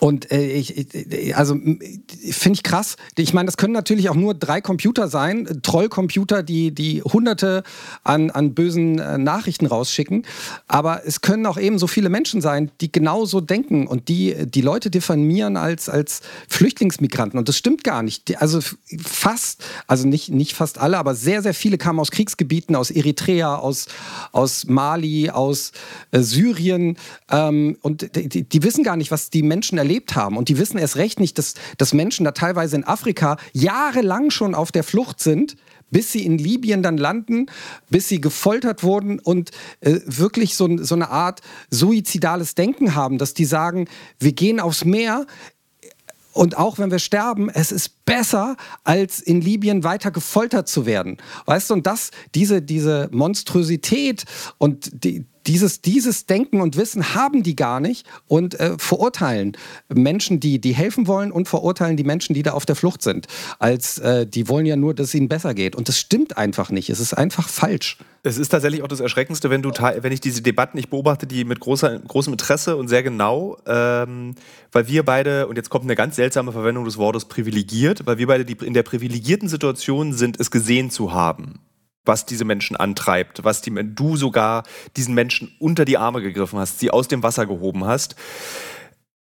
und äh, ich, ich, also finde ich krass. Ich meine, das können natürlich auch nur drei Computer sein, Trollcomputer, die die Hunderte an, an bösen äh, Nachrichten rausschicken. Aber es können auch eben so viele Menschen sein, die genauso denken und die die Leute diffamieren als als Flüchtlingsmigranten. Und das stimmt gar nicht. Also fast, also nicht nicht fast alle, aber sehr sehr viele kamen aus Kriegsgebieten, aus Eritrea, aus aus Mali, aus äh, Syrien. Ähm, und die, die wissen gar nicht, was die Menschen erleben erlebt haben. Und die wissen erst recht nicht, dass, dass Menschen da teilweise in Afrika jahrelang schon auf der Flucht sind, bis sie in Libyen dann landen, bis sie gefoltert wurden und äh, wirklich so, so eine Art suizidales Denken haben, dass die sagen, wir gehen aufs Meer, und auch wenn wir sterben, es ist besser, als in Libyen weiter gefoltert zu werden. Weißt du, und das, diese, diese Monstrosität und die, dieses, dieses Denken und Wissen haben die gar nicht und äh, verurteilen Menschen, die, die helfen wollen und verurteilen die Menschen, die da auf der Flucht sind. Als äh, die wollen ja nur, dass es ihnen besser geht. Und das stimmt einfach nicht. Es ist einfach falsch. Es ist tatsächlich auch das Erschreckendste, wenn du wenn ich diese Debatten, ich beobachte die mit großer, großem Interesse und sehr genau, ähm, weil wir beide, und jetzt kommt eine ganz seltsame Verwendung des Wortes privilegiert, weil wir beide die, in der privilegierten Situation sind, es gesehen zu haben was diese Menschen antreibt, was die, du sogar diesen Menschen unter die Arme gegriffen hast, sie aus dem Wasser gehoben hast.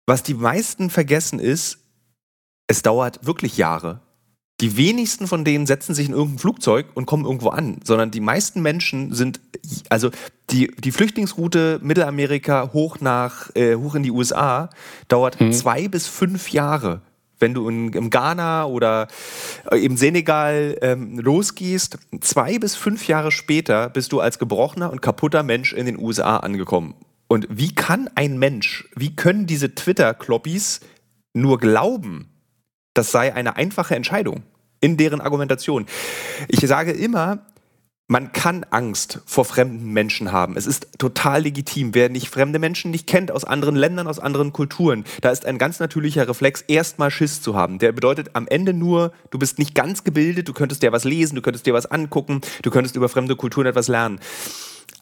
Was die meisten vergessen ist, es dauert wirklich Jahre. Die wenigsten von denen setzen sich in irgendein Flugzeug und kommen irgendwo an, sondern die meisten Menschen sind, also die, die Flüchtlingsroute Mittelamerika hoch nach, äh, hoch in die USA dauert mhm. zwei bis fünf Jahre wenn du in, im Ghana oder äh, im Senegal ähm, losgehst, zwei bis fünf Jahre später bist du als gebrochener und kaputter Mensch in den USA angekommen. Und wie kann ein Mensch, wie können diese Twitter-Kloppis nur glauben, das sei eine einfache Entscheidung in deren Argumentation? Ich sage immer, man kann Angst vor fremden Menschen haben. Es ist total legitim. Wer nicht fremde Menschen nicht kennt, aus anderen Ländern, aus anderen Kulturen, da ist ein ganz natürlicher Reflex, erstmal Schiss zu haben. Der bedeutet am Ende nur, du bist nicht ganz gebildet, du könntest dir was lesen, du könntest dir was angucken, du könntest über fremde Kulturen etwas lernen.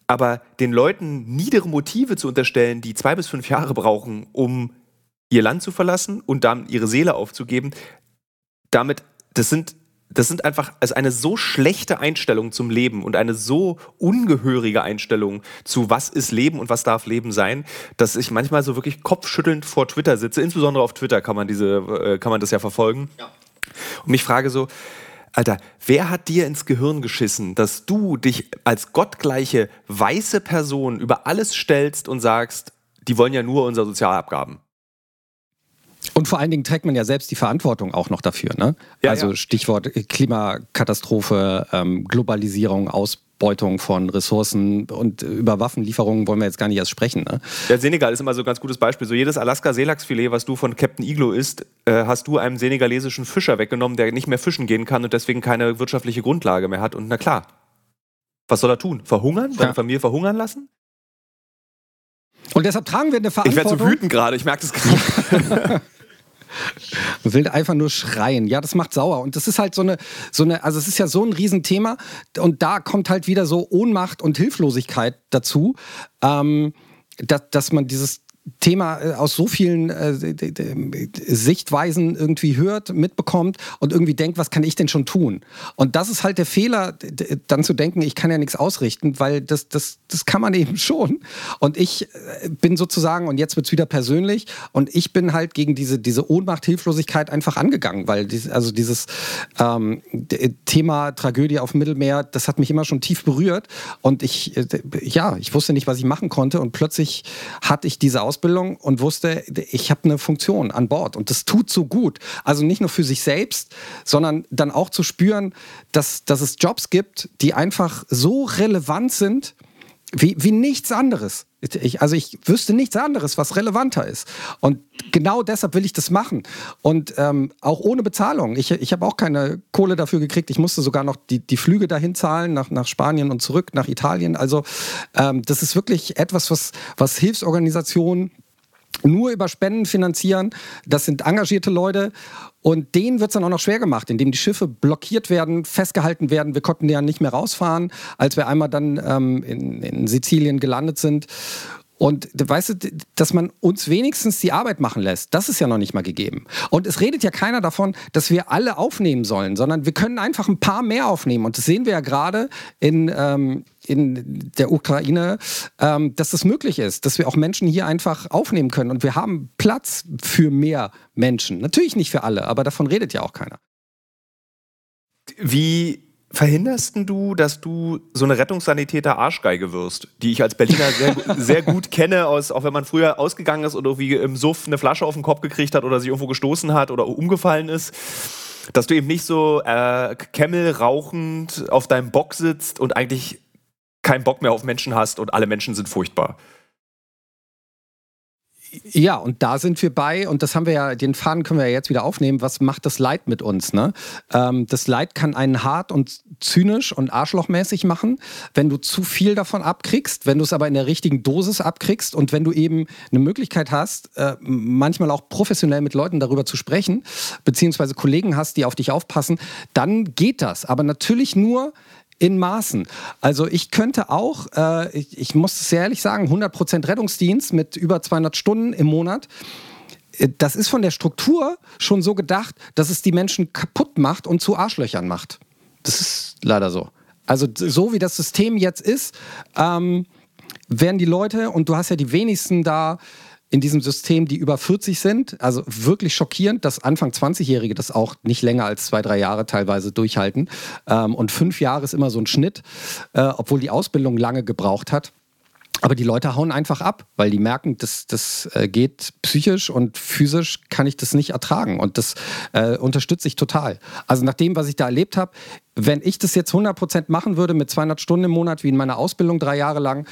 Aber den Leuten niedere Motive zu unterstellen, die zwei bis fünf Jahre brauchen, um ihr Land zu verlassen und dann ihre Seele aufzugeben, damit, das sind das sind einfach also eine so schlechte Einstellung zum Leben und eine so ungehörige Einstellung zu was ist Leben und was darf Leben sein, dass ich manchmal so wirklich kopfschüttelnd vor Twitter sitze. Insbesondere auf Twitter kann man diese, äh, kann man das ja verfolgen. Ja. Und mich frage so, Alter, wer hat dir ins Gehirn geschissen, dass du dich als gottgleiche weiße Person über alles stellst und sagst, die wollen ja nur unsere Sozialabgaben. Und vor allen Dingen trägt man ja selbst die Verantwortung auch noch dafür. Ne? Ja, also ja. Stichwort Klimakatastrophe, ähm, Globalisierung, Ausbeutung von Ressourcen und über Waffenlieferungen wollen wir jetzt gar nicht erst sprechen. Ne? Der Senegal ist immer so ein ganz gutes Beispiel. So jedes Alaska-Seelachsfilet, was du von Captain Iglo isst, äh, hast du einem senegalesischen Fischer weggenommen, der nicht mehr fischen gehen kann und deswegen keine wirtschaftliche Grundlage mehr hat. Und na klar, was soll er tun? Verhungern? Seine ja. Familie verhungern lassen? Und deshalb tragen wir eine Verantwortung. Ich werde so wütend gerade, ich merke das gerade. Man will einfach nur schreien. Ja, das macht sauer. Und das ist halt so eine, so eine, also es ist ja so ein Riesenthema. Und da kommt halt wieder so Ohnmacht und Hilflosigkeit dazu, ähm, dass, dass man dieses Thema äh, aus so vielen äh, Sichtweisen irgendwie hört, mitbekommt und irgendwie denkt, was kann ich denn schon tun? Und das ist halt der Fehler, dann zu denken, ich kann ja nichts ausrichten, weil das, das, das kann man eben schon. Und ich äh, bin sozusagen, und jetzt wird es wieder persönlich, und ich bin halt gegen diese, diese Ohnmacht, Hilflosigkeit einfach angegangen, weil dies, also dieses ähm, Thema Tragödie auf dem Mittelmeer, das hat mich immer schon tief berührt. Und ich, ja, ich wusste nicht, was ich machen konnte. Und plötzlich hatte ich diese Ausbildung Ausbildung und wusste, ich habe eine Funktion an Bord und das tut so gut. Also nicht nur für sich selbst, sondern dann auch zu spüren, dass, dass es Jobs gibt, die einfach so relevant sind wie, wie nichts anderes. Ich, also ich wüsste nichts anderes, was relevanter ist. Und genau deshalb will ich das machen. Und ähm, auch ohne Bezahlung. Ich, ich habe auch keine Kohle dafür gekriegt. Ich musste sogar noch die, die Flüge dahin zahlen, nach, nach Spanien und zurück, nach Italien. Also ähm, das ist wirklich etwas, was, was Hilfsorganisationen nur über Spenden finanzieren. Das sind engagierte Leute. Und denen wird es dann auch noch schwer gemacht, indem die Schiffe blockiert werden, festgehalten werden. Wir konnten ja nicht mehr rausfahren, als wir einmal dann ähm, in, in Sizilien gelandet sind. Und weißt du, dass man uns wenigstens die Arbeit machen lässt, das ist ja noch nicht mal gegeben. Und es redet ja keiner davon, dass wir alle aufnehmen sollen, sondern wir können einfach ein paar mehr aufnehmen. Und das sehen wir ja gerade in, ähm, in der Ukraine, ähm, dass das möglich ist, dass wir auch Menschen hier einfach aufnehmen können. Und wir haben Platz für mehr Menschen. Natürlich nicht für alle, aber davon redet ja auch keiner. Wie verhinderst du, dass du so eine Rettungssanitäter Arschgeige wirst, die ich als Berliner sehr, sehr gut kenne, aus, auch wenn man früher ausgegangen ist oder irgendwie im Suff eine Flasche auf den Kopf gekriegt hat oder sich irgendwo gestoßen hat oder umgefallen ist, dass du eben nicht so äh, Kemmel rauchend auf deinem Bock sitzt und eigentlich keinen Bock mehr auf Menschen hast und alle Menschen sind furchtbar. Ja, und da sind wir bei, und das haben wir ja, den Faden können wir ja jetzt wieder aufnehmen. Was macht das Leid mit uns? Ne? Ähm, das Leid kann einen hart und zynisch und arschlochmäßig machen, wenn du zu viel davon abkriegst, wenn du es aber in der richtigen Dosis abkriegst und wenn du eben eine Möglichkeit hast, äh, manchmal auch professionell mit Leuten darüber zu sprechen, beziehungsweise Kollegen hast, die auf dich aufpassen, dann geht das. Aber natürlich nur, in Maßen. Also ich könnte auch, äh, ich, ich muss sehr ehrlich sagen, 100% Rettungsdienst mit über 200 Stunden im Monat äh, das ist von der Struktur schon so gedacht, dass es die Menschen kaputt macht und zu Arschlöchern macht. Das ist leider so. Also so wie das System jetzt ist, ähm, werden die Leute, und du hast ja die wenigsten da in diesem System, die über 40 sind. Also wirklich schockierend, dass Anfang 20-Jährige das auch nicht länger als zwei, drei Jahre teilweise durchhalten. Ähm, und fünf Jahre ist immer so ein Schnitt, äh, obwohl die Ausbildung lange gebraucht hat. Aber die Leute hauen einfach ab, weil die merken, das, das äh, geht psychisch und physisch kann ich das nicht ertragen. Und das äh, unterstütze ich total. Also nach dem, was ich da erlebt habe, wenn ich das jetzt 100% machen würde mit 200 Stunden im Monat, wie in meiner Ausbildung drei Jahre lang,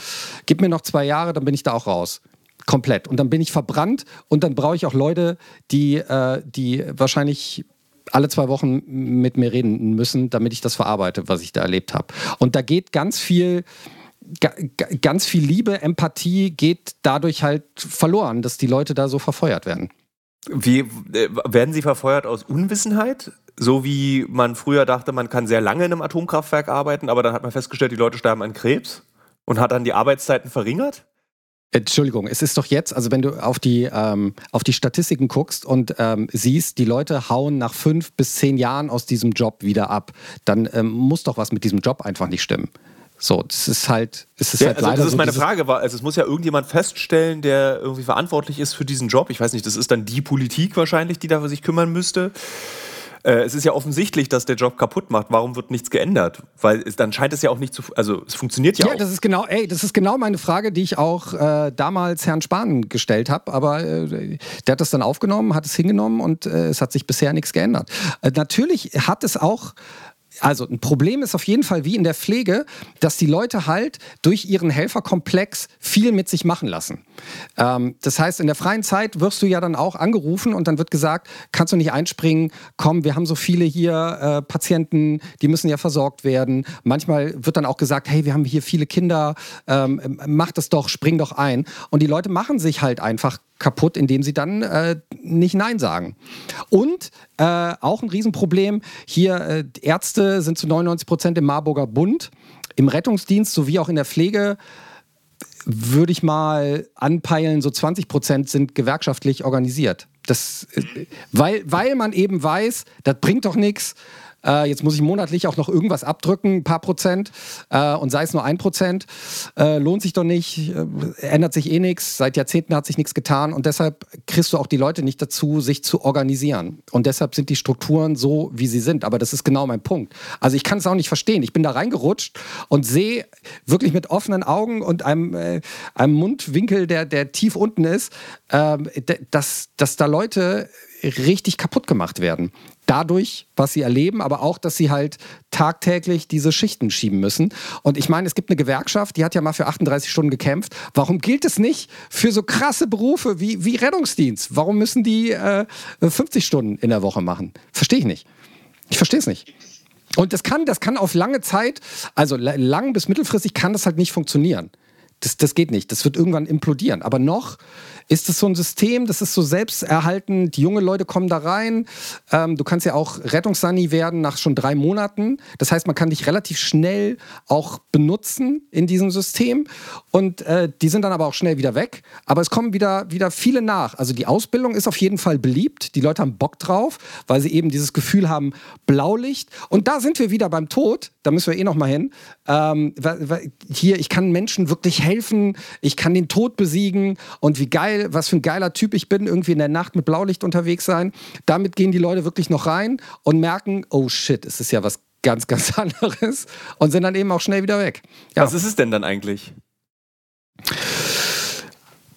gib mir noch zwei Jahre, dann bin ich da auch raus. Komplett. Und dann bin ich verbrannt und dann brauche ich auch Leute, die, äh, die wahrscheinlich alle zwei Wochen mit mir reden müssen, damit ich das verarbeite, was ich da erlebt habe. Und da geht ganz viel, ganz viel Liebe, Empathie geht dadurch halt verloren, dass die Leute da so verfeuert werden. Wie äh, werden sie verfeuert aus Unwissenheit? So wie man früher dachte, man kann sehr lange in einem Atomkraftwerk arbeiten, aber dann hat man festgestellt, die Leute sterben an Krebs und hat dann die Arbeitszeiten verringert? Entschuldigung, es ist doch jetzt, also wenn du auf die, ähm, auf die Statistiken guckst und ähm, siehst, die Leute hauen nach fünf bis zehn Jahren aus diesem Job wieder ab, dann ähm, muss doch was mit diesem Job einfach nicht stimmen. So, das ist halt, es ist ja, halt also leider Das ist so meine Frage, war, also es muss ja irgendjemand feststellen, der irgendwie verantwortlich ist für diesen Job. Ich weiß nicht, das ist dann die Politik wahrscheinlich, die da sich kümmern müsste. Äh, es ist ja offensichtlich, dass der Job kaputt macht. Warum wird nichts geändert? Weil es, dann scheint es ja auch nicht zu, also es funktioniert ja, ja auch. Ja, das ist genau, ey, das ist genau meine Frage, die ich auch äh, damals Herrn Spahn gestellt habe. Aber äh, der hat das dann aufgenommen, hat es hingenommen und äh, es hat sich bisher nichts geändert. Äh, natürlich hat es auch also ein Problem ist auf jeden Fall wie in der Pflege, dass die Leute halt durch ihren Helferkomplex viel mit sich machen lassen. Ähm, das heißt, in der freien Zeit wirst du ja dann auch angerufen und dann wird gesagt, kannst du nicht einspringen, komm, wir haben so viele hier äh, Patienten, die müssen ja versorgt werden. Manchmal wird dann auch gesagt, hey, wir haben hier viele Kinder, ähm, mach das doch, spring doch ein. Und die Leute machen sich halt einfach kaputt, indem sie dann äh, nicht Nein sagen. Und äh, auch ein Riesenproblem, hier äh, Ärzte sind zu 99 Prozent im Marburger Bund, im Rettungsdienst sowie auch in der Pflege würde ich mal anpeilen, so 20 Prozent sind gewerkschaftlich organisiert. Das, äh, weil, weil man eben weiß, das bringt doch nichts. Äh, jetzt muss ich monatlich auch noch irgendwas abdrücken, ein paar Prozent, äh, und sei es nur ein Prozent. Äh, lohnt sich doch nicht, äh, ändert sich eh nichts. Seit Jahrzehnten hat sich nichts getan und deshalb kriegst du auch die Leute nicht dazu, sich zu organisieren. Und deshalb sind die Strukturen so, wie sie sind. Aber das ist genau mein Punkt. Also ich kann es auch nicht verstehen. Ich bin da reingerutscht und sehe wirklich mit offenen Augen und einem, äh, einem Mundwinkel, der, der tief unten ist, ähm, dass, dass da Leute richtig kaputt gemacht werden. Dadurch, was sie erleben, aber auch, dass sie halt tagtäglich diese Schichten schieben müssen. Und ich meine, es gibt eine Gewerkschaft, die hat ja mal für 38 Stunden gekämpft. Warum gilt es nicht für so krasse Berufe wie, wie Rettungsdienst? Warum müssen die äh, 50 Stunden in der Woche machen? Verstehe ich nicht. Ich verstehe es nicht. Und das kann, das kann auf lange Zeit, also lang bis mittelfristig kann das halt nicht funktionieren. Das, das geht nicht. Das wird irgendwann implodieren. Aber noch ist es so ein System, das ist so selbsterhaltend. Die junge Leute kommen da rein. Ähm, du kannst ja auch Rettungssani werden nach schon drei Monaten. Das heißt, man kann dich relativ schnell auch benutzen in diesem System. Und äh, die sind dann aber auch schnell wieder weg. Aber es kommen wieder, wieder viele nach. Also die Ausbildung ist auf jeden Fall beliebt. Die Leute haben Bock drauf, weil sie eben dieses Gefühl haben, Blaulicht. Und da sind wir wieder beim Tod. Da müssen wir eh noch mal hin. Ähm, hier, ich kann Menschen wirklich helfen. Ich kann den Tod besiegen. Und wie geil geil, was für ein geiler Typ ich bin, irgendwie in der Nacht mit Blaulicht unterwegs sein. Damit gehen die Leute wirklich noch rein und merken, oh shit, es ist ja was ganz, ganz anderes und sind dann eben auch schnell wieder weg. Ja. Was ist es denn dann eigentlich?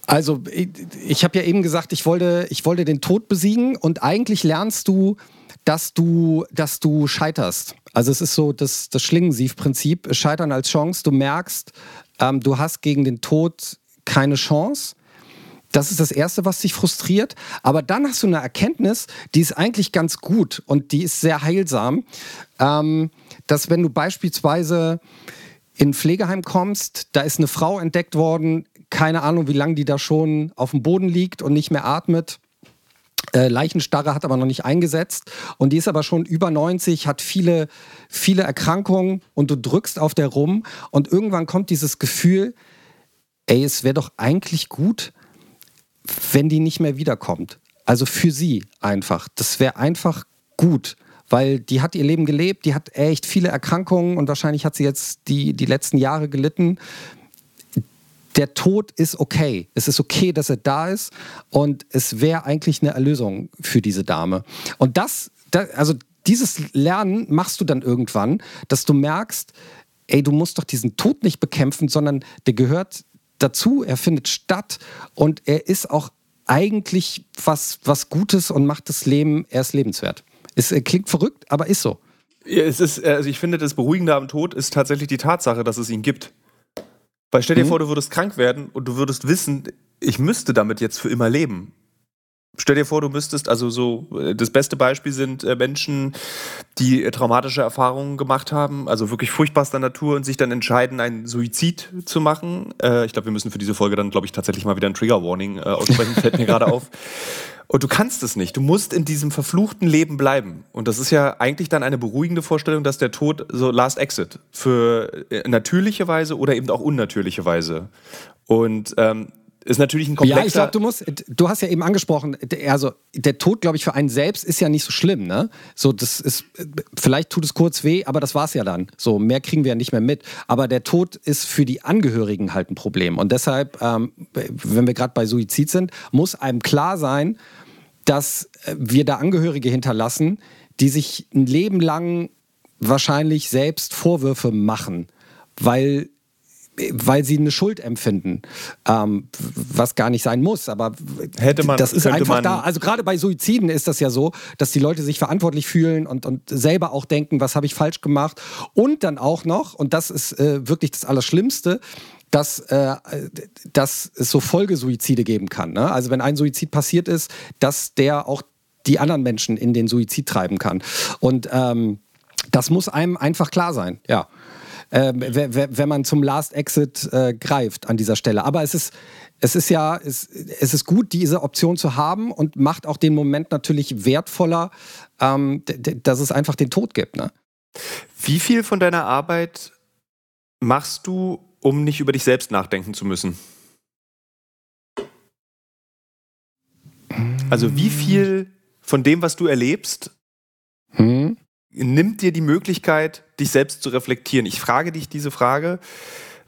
Also, ich, ich habe ja eben gesagt, ich wollte, ich wollte den Tod besiegen und eigentlich lernst du, dass du, dass du scheiterst. Also es ist so das, das Schlingensief-Prinzip, Scheitern als Chance. Du merkst, ähm, du hast gegen den Tod keine Chance das ist das Erste, was dich frustriert. Aber dann hast du eine Erkenntnis, die ist eigentlich ganz gut und die ist sehr heilsam, ähm, dass wenn du beispielsweise in ein Pflegeheim kommst, da ist eine Frau entdeckt worden, keine Ahnung, wie lange die da schon auf dem Boden liegt und nicht mehr atmet. Äh, Leichenstarre hat aber noch nicht eingesetzt und die ist aber schon über 90, hat viele, viele Erkrankungen und du drückst auf der rum und irgendwann kommt dieses Gefühl, ey, es wäre doch eigentlich gut, wenn die nicht mehr wiederkommt. Also für sie einfach. Das wäre einfach gut, weil die hat ihr Leben gelebt, die hat echt viele Erkrankungen und wahrscheinlich hat sie jetzt die, die letzten Jahre gelitten. Der Tod ist okay. Es ist okay, dass er da ist und es wäre eigentlich eine Erlösung für diese Dame. Und das, das, also dieses Lernen machst du dann irgendwann, dass du merkst, ey, du musst doch diesen Tod nicht bekämpfen, sondern der gehört dazu, er findet statt und er ist auch eigentlich was, was Gutes und macht das Leben erst lebenswert. Es äh, klingt verrückt, aber ist so. Ja, es ist, also ich finde, das Beruhigende am Tod ist tatsächlich die Tatsache, dass es ihn gibt. Weil stell dir mhm. vor, du würdest krank werden und du würdest wissen, ich müsste damit jetzt für immer leben. Stell dir vor, du müsstest, also so, äh, das beste Beispiel sind äh, Menschen, die äh, traumatische Erfahrungen gemacht haben, also wirklich furchtbarster Natur und sich dann entscheiden, einen Suizid zu machen. Äh, ich glaube, wir müssen für diese Folge dann, glaube ich, tatsächlich mal wieder ein Trigger Warning äh, aussprechen, fällt mir gerade auf. Und du kannst es nicht. Du musst in diesem verfluchten Leben bleiben. Und das ist ja eigentlich dann eine beruhigende Vorstellung, dass der Tod so Last Exit für natürliche Weise oder eben auch unnatürliche Weise. Und ähm, ist natürlich ein komplexer... Ja, ich glaube, du musst, du hast ja eben angesprochen, also der Tod, glaube ich, für einen selbst ist ja nicht so schlimm, ne? So, das ist, vielleicht tut es kurz weh, aber das war's ja dann. So, mehr kriegen wir ja nicht mehr mit. Aber der Tod ist für die Angehörigen halt ein Problem. Und deshalb, ähm, wenn wir gerade bei Suizid sind, muss einem klar sein, dass wir da Angehörige hinterlassen, die sich ein Leben lang wahrscheinlich selbst Vorwürfe machen, weil weil sie eine Schuld empfinden, ähm, was gar nicht sein muss. Aber Hätte man, das ist einfach da. Also gerade bei Suiziden ist das ja so, dass die Leute sich verantwortlich fühlen und, und selber auch denken, was habe ich falsch gemacht. Und dann auch noch, und das ist äh, wirklich das Allerschlimmste, dass, äh, dass es so Folgesuizide geben kann. Ne? Also wenn ein Suizid passiert ist, dass der auch die anderen Menschen in den Suizid treiben kann. Und ähm, das muss einem einfach klar sein, ja. Ähm, wenn man zum Last Exit äh, greift an dieser Stelle. Aber es ist, es ist ja, es, es ist gut, diese Option zu haben und macht auch den Moment natürlich wertvoller, ähm, dass es einfach den Tod gibt. Ne? Wie viel von deiner Arbeit machst du, um nicht über dich selbst nachdenken zu müssen? Also wie viel von dem, was du erlebst, hm? Nimmt dir die Möglichkeit, dich selbst zu reflektieren. Ich frage dich diese Frage,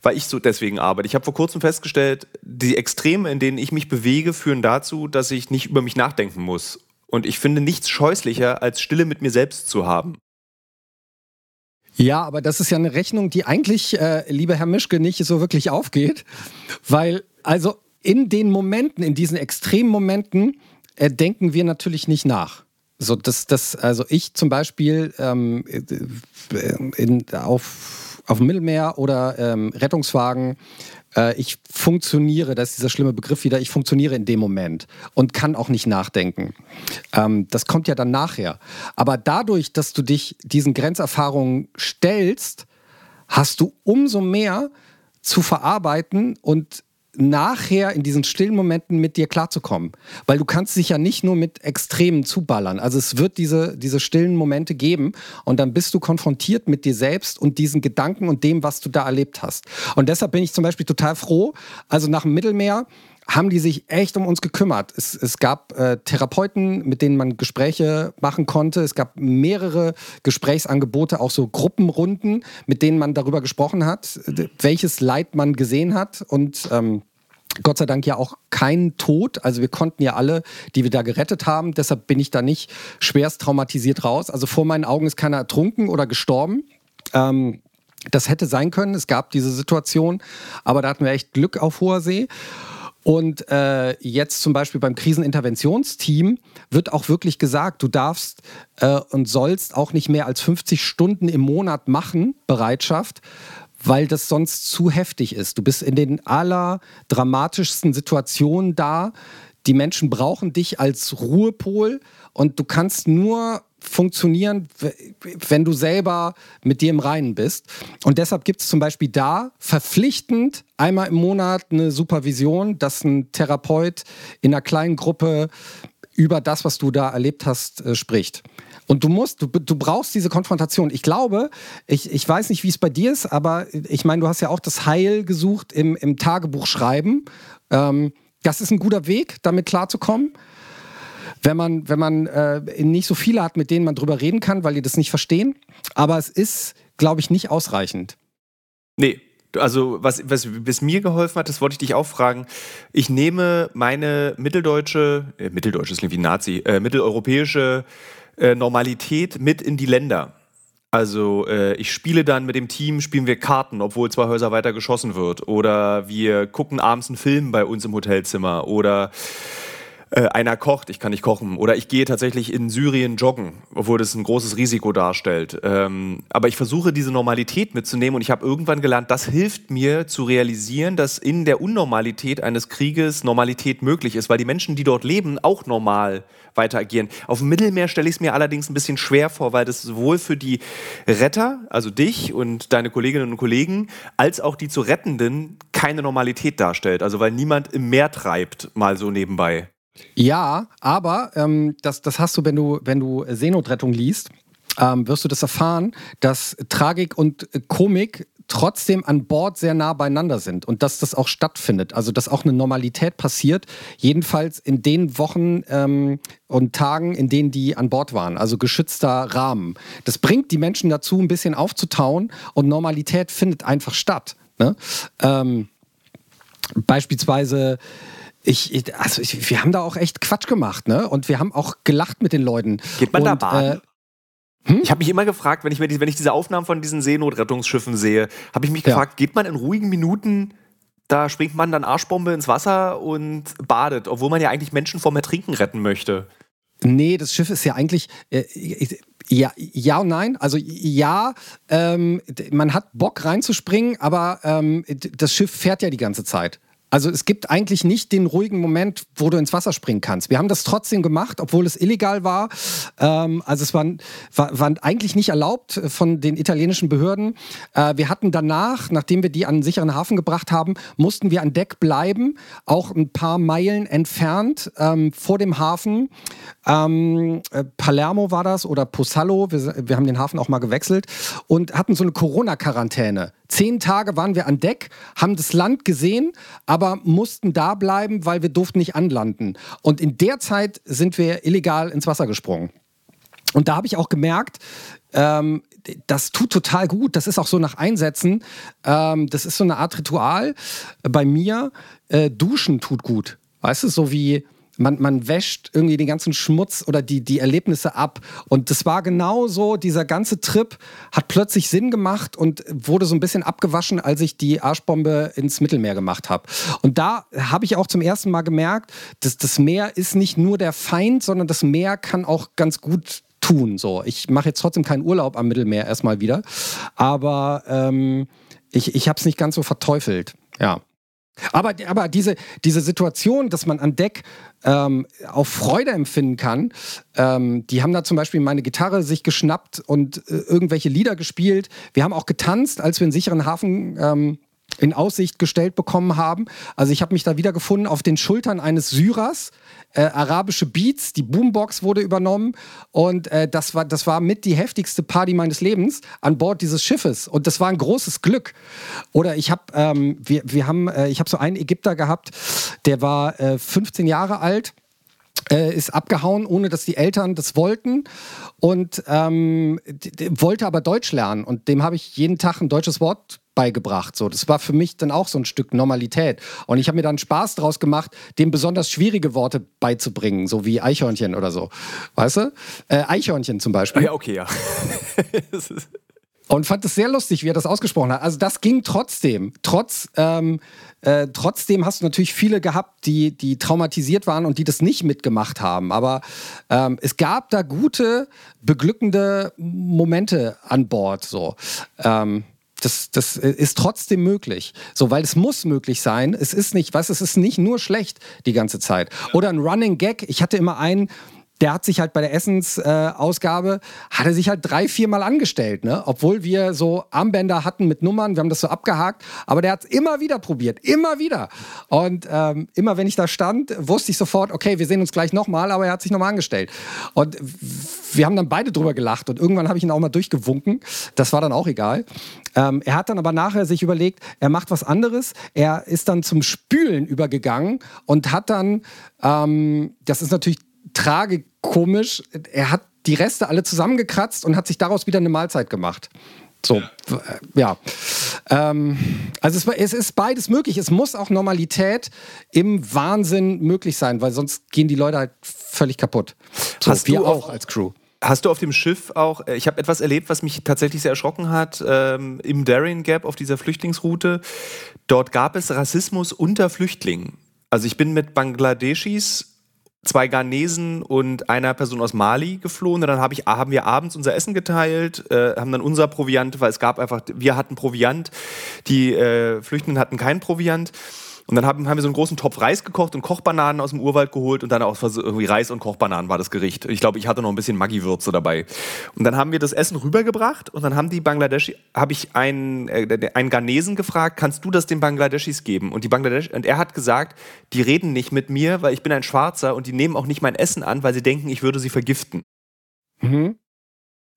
weil ich so deswegen arbeite. Ich habe vor kurzem festgestellt, die Extreme, in denen ich mich bewege, führen dazu, dass ich nicht über mich nachdenken muss. Und ich finde nichts scheußlicher, als Stille mit mir selbst zu haben. Ja, aber das ist ja eine Rechnung, die eigentlich, äh, lieber Herr Mischke, nicht so wirklich aufgeht. Weil, also in den Momenten, in diesen extremen Momenten, äh, denken wir natürlich nicht nach. So, das, das, also ich zum Beispiel ähm, in, auf, auf dem Mittelmeer oder ähm, Rettungswagen, äh, ich funktioniere, das ist dieser schlimme Begriff wieder, ich funktioniere in dem Moment und kann auch nicht nachdenken. Ähm, das kommt ja dann nachher. Aber dadurch, dass du dich diesen Grenzerfahrungen stellst, hast du umso mehr zu verarbeiten und nachher in diesen stillen Momenten mit dir klarzukommen. Weil du kannst dich ja nicht nur mit Extremen zuballern. Also es wird diese, diese stillen Momente geben und dann bist du konfrontiert mit dir selbst und diesen Gedanken und dem, was du da erlebt hast. Und deshalb bin ich zum Beispiel total froh. Also nach dem Mittelmeer haben die sich echt um uns gekümmert. Es, es gab äh, Therapeuten, mit denen man Gespräche machen konnte. Es gab mehrere Gesprächsangebote, auch so Gruppenrunden, mit denen man darüber gesprochen hat, welches Leid man gesehen hat. Und ähm, Gott sei Dank ja auch kein Tod. Also wir konnten ja alle, die wir da gerettet haben. Deshalb bin ich da nicht schwerst traumatisiert raus. Also vor meinen Augen ist keiner ertrunken oder gestorben. Ähm, das hätte sein können. Es gab diese Situation, aber da hatten wir echt Glück auf hoher See. Und äh, jetzt zum Beispiel beim Kriseninterventionsteam wird auch wirklich gesagt, du darfst äh, und sollst auch nicht mehr als 50 Stunden im Monat machen, Bereitschaft, weil das sonst zu heftig ist. Du bist in den allerdramatischsten Situationen da. Die Menschen brauchen dich als Ruhepol und du kannst nur funktionieren, wenn du selber mit dir im Reinen bist. Und deshalb gibt es zum Beispiel da verpflichtend einmal im Monat eine Supervision, dass ein Therapeut in einer kleinen Gruppe über das, was du da erlebt hast, äh, spricht. Und du musst, du, du brauchst diese Konfrontation. Ich glaube, ich, ich weiß nicht, wie es bei dir ist, aber ich meine, du hast ja auch das Heil gesucht im, im Tagebuch schreiben. Ähm, das ist ein guter Weg, damit klarzukommen wenn man, wenn man äh, nicht so viele hat, mit denen man drüber reden kann, weil die das nicht verstehen. Aber es ist, glaube ich, nicht ausreichend. Nee, also was, was, was mir geholfen hat, das wollte ich dich auch fragen. Ich nehme meine mitteldeutsche, äh, mitteldeutsche ist irgendwie Nazi, äh, mitteleuropäische äh, Normalität mit in die Länder. Also äh, ich spiele dann mit dem Team, spielen wir Karten, obwohl zwei Häuser weiter geschossen wird. Oder wir gucken abends einen Film bei uns im Hotelzimmer. Oder äh, einer kocht, ich kann nicht kochen. Oder ich gehe tatsächlich in Syrien joggen, obwohl das ein großes Risiko darstellt. Ähm, aber ich versuche diese Normalität mitzunehmen und ich habe irgendwann gelernt, das hilft mir zu realisieren, dass in der Unnormalität eines Krieges Normalität möglich ist, weil die Menschen, die dort leben, auch normal weiter agieren. Auf dem Mittelmeer stelle ich es mir allerdings ein bisschen schwer vor, weil das sowohl für die Retter, also dich und deine Kolleginnen und Kollegen, als auch die zu Rettenden keine Normalität darstellt. Also weil niemand im Meer treibt, mal so nebenbei. Ja, aber ähm, das, das hast du, wenn du, wenn du Seenotrettung liest, ähm, wirst du das erfahren, dass Tragik und Komik trotzdem an Bord sehr nah beieinander sind und dass das auch stattfindet. Also dass auch eine Normalität passiert, jedenfalls in den Wochen ähm, und Tagen, in denen die an Bord waren. Also geschützter Rahmen. Das bringt die Menschen dazu, ein bisschen aufzutauen und Normalität findet einfach statt. Ne? Ähm, beispielsweise ich, ich, also ich, wir haben da auch echt Quatsch gemacht, ne? Und wir haben auch gelacht mit den Leuten. Geht man und, da baden? Äh, Hm? Ich habe mich immer gefragt, wenn ich, wenn ich diese Aufnahmen von diesen Seenotrettungsschiffen sehe, habe ich mich ja. gefragt, geht man in ruhigen Minuten, da springt man dann Arschbombe ins Wasser und badet, obwohl man ja eigentlich Menschen vom Ertrinken retten möchte. Nee, das Schiff ist ja eigentlich. Äh, ja, ja und nein. Also ja, ähm, man hat Bock reinzuspringen, aber ähm, das Schiff fährt ja die ganze Zeit. Also es gibt eigentlich nicht den ruhigen Moment, wo du ins Wasser springen kannst. Wir haben das trotzdem gemacht, obwohl es illegal war. Ähm, also es war, war, war, eigentlich nicht erlaubt von den italienischen Behörden. Äh, wir hatten danach, nachdem wir die an einen sicheren Hafen gebracht haben, mussten wir an Deck bleiben, auch ein paar Meilen entfernt ähm, vor dem Hafen. Ähm, äh, Palermo war das oder Posallo. Wir, wir haben den Hafen auch mal gewechselt und hatten so eine Corona-Quarantäne. Zehn Tage waren wir an Deck, haben das Land gesehen, aber mussten da bleiben, weil wir durften nicht anlanden. Und in der Zeit sind wir illegal ins Wasser gesprungen. Und da habe ich auch gemerkt, ähm, das tut total gut. Das ist auch so nach Einsätzen. Ähm, das ist so eine Art Ritual. Bei mir, äh, Duschen tut gut. Weißt du, so wie man, man wäscht irgendwie den ganzen Schmutz oder die, die Erlebnisse ab. Und das war genau so, dieser ganze Trip hat plötzlich Sinn gemacht und wurde so ein bisschen abgewaschen, als ich die Arschbombe ins Mittelmeer gemacht habe. Und da habe ich auch zum ersten Mal gemerkt, dass das Meer ist nicht nur der Feind, sondern das Meer kann auch ganz gut tun. So, ich mache jetzt trotzdem keinen Urlaub am Mittelmeer erstmal wieder, aber ähm, ich, ich habe es nicht ganz so verteufelt. Ja. Aber, aber diese, diese Situation, dass man an Deck ähm, auch Freude empfinden kann, ähm, die haben da zum Beispiel meine Gitarre sich geschnappt und äh, irgendwelche Lieder gespielt. Wir haben auch getanzt, als wir einen sicheren Hafen ähm, in Aussicht gestellt bekommen haben. Also ich habe mich da wiedergefunden auf den Schultern eines Syrers. Äh, arabische Beats, die Boombox wurde übernommen und äh, das, war, das war mit die heftigste Party meines Lebens an Bord dieses Schiffes und das war ein großes Glück. Oder ich habe, ähm, wir, wir haben, äh, ich habe so einen Ägypter gehabt, der war 15 äh, Jahre alt äh, ist abgehauen, ohne dass die Eltern das wollten und ähm, wollte aber Deutsch lernen. Und dem habe ich jeden Tag ein deutsches Wort beigebracht. So, das war für mich dann auch so ein Stück Normalität. Und ich habe mir dann Spaß draus gemacht, dem besonders schwierige Worte beizubringen, so wie Eichhörnchen oder so. Weißt du? Äh, Eichhörnchen zum Beispiel. Ja, okay, ja. und fand es sehr lustig, wie er das ausgesprochen hat. Also das ging trotzdem. Trotz, ähm, äh, trotzdem hast du natürlich viele gehabt, die, die traumatisiert waren und die das nicht mitgemacht haben. Aber ähm, es gab da gute, beglückende Momente an Bord. So. Ähm, das, das ist trotzdem möglich. So, weil es muss möglich sein. Es ist nicht, was, es ist nicht nur schlecht die ganze Zeit. Oder ein Running Gag. Ich hatte immer einen, der hat sich halt bei der Essensausgabe, äh, hat er sich halt drei, viermal angestellt, ne? Obwohl wir so Armbänder hatten mit Nummern, wir haben das so abgehakt, aber der hat es immer wieder probiert, immer wieder. Und ähm, immer wenn ich da stand, wusste ich sofort, okay, wir sehen uns gleich nochmal, aber er hat sich nochmal angestellt. Und wir haben dann beide drüber gelacht und irgendwann habe ich ihn auch mal durchgewunken. Das war dann auch egal. Ähm, er hat dann aber nachher sich überlegt, er macht was anderes. Er ist dann zum Spülen übergegangen und hat dann, ähm, das ist natürlich tragikomisch. Er hat die Reste alle zusammengekratzt und hat sich daraus wieder eine Mahlzeit gemacht. So, ja. Ähm, also es, es, ist beides möglich. Es muss auch Normalität im Wahnsinn möglich sein, weil sonst gehen die Leute halt völlig kaputt. So, Hast wir auch als Crew. Hast du auf dem Schiff auch, äh, ich habe etwas erlebt, was mich tatsächlich sehr erschrocken hat, ähm, im Darien Gap auf dieser Flüchtlingsroute. Dort gab es Rassismus unter Flüchtlingen. Also ich bin mit Bangladeschis zwei Ghanesen und einer Person aus Mali geflohen. Und dann hab ich, haben wir abends unser Essen geteilt, äh, haben dann unser Proviant, weil es gab einfach, wir hatten Proviant, die äh, Flüchtenden hatten keinen Proviant. Und dann haben, haben wir so einen großen Topf Reis gekocht und Kochbananen aus dem Urwald geholt und dann auch irgendwie Reis und Kochbananen war das Gericht. Ich glaube, ich hatte noch ein bisschen Maggi-Würze dabei. Und dann haben wir das Essen rübergebracht und dann haben die Bangladesch, habe ich einen, äh, einen Ghanesen gefragt, kannst du das den Bangladeschis geben? Und die Bangladesch, und er hat gesagt, die reden nicht mit mir, weil ich bin ein Schwarzer und die nehmen auch nicht mein Essen an, weil sie denken, ich würde sie vergiften. Mhm.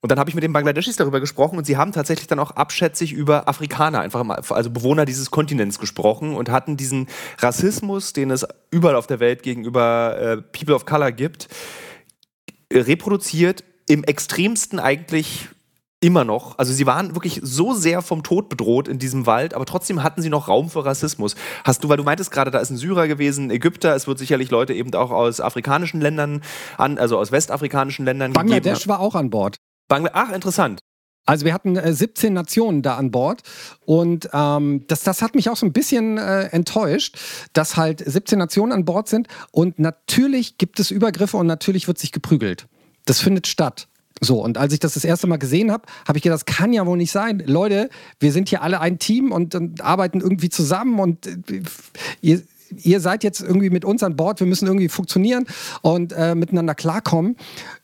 Und dann habe ich mit den Bangladeschis darüber gesprochen und sie haben tatsächlich dann auch abschätzig über Afrikaner, einfach mal, also Bewohner dieses Kontinents gesprochen und hatten diesen Rassismus, den es überall auf der Welt gegenüber äh, People of Color gibt, reproduziert im extremsten eigentlich immer noch. Also sie waren wirklich so sehr vom Tod bedroht in diesem Wald, aber trotzdem hatten sie noch Raum für Rassismus. Hast du, weil du meintest gerade, da ist ein Syrer gewesen, ein Ägypter, es wird sicherlich Leute eben auch aus afrikanischen Ländern an, also aus westafrikanischen Ländern Bangladesch gegeben. war auch an Bord. Bangla Ach, interessant. Also wir hatten äh, 17 Nationen da an Bord und ähm, das, das hat mich auch so ein bisschen äh, enttäuscht, dass halt 17 Nationen an Bord sind und natürlich gibt es Übergriffe und natürlich wird sich geprügelt. Das findet statt. So, und als ich das das erste Mal gesehen habe, habe ich gedacht, das kann ja wohl nicht sein. Leute, wir sind hier alle ein Team und, und arbeiten irgendwie zusammen und äh, ihr, ihr seid jetzt irgendwie mit uns an Bord, wir müssen irgendwie funktionieren und äh, miteinander klarkommen.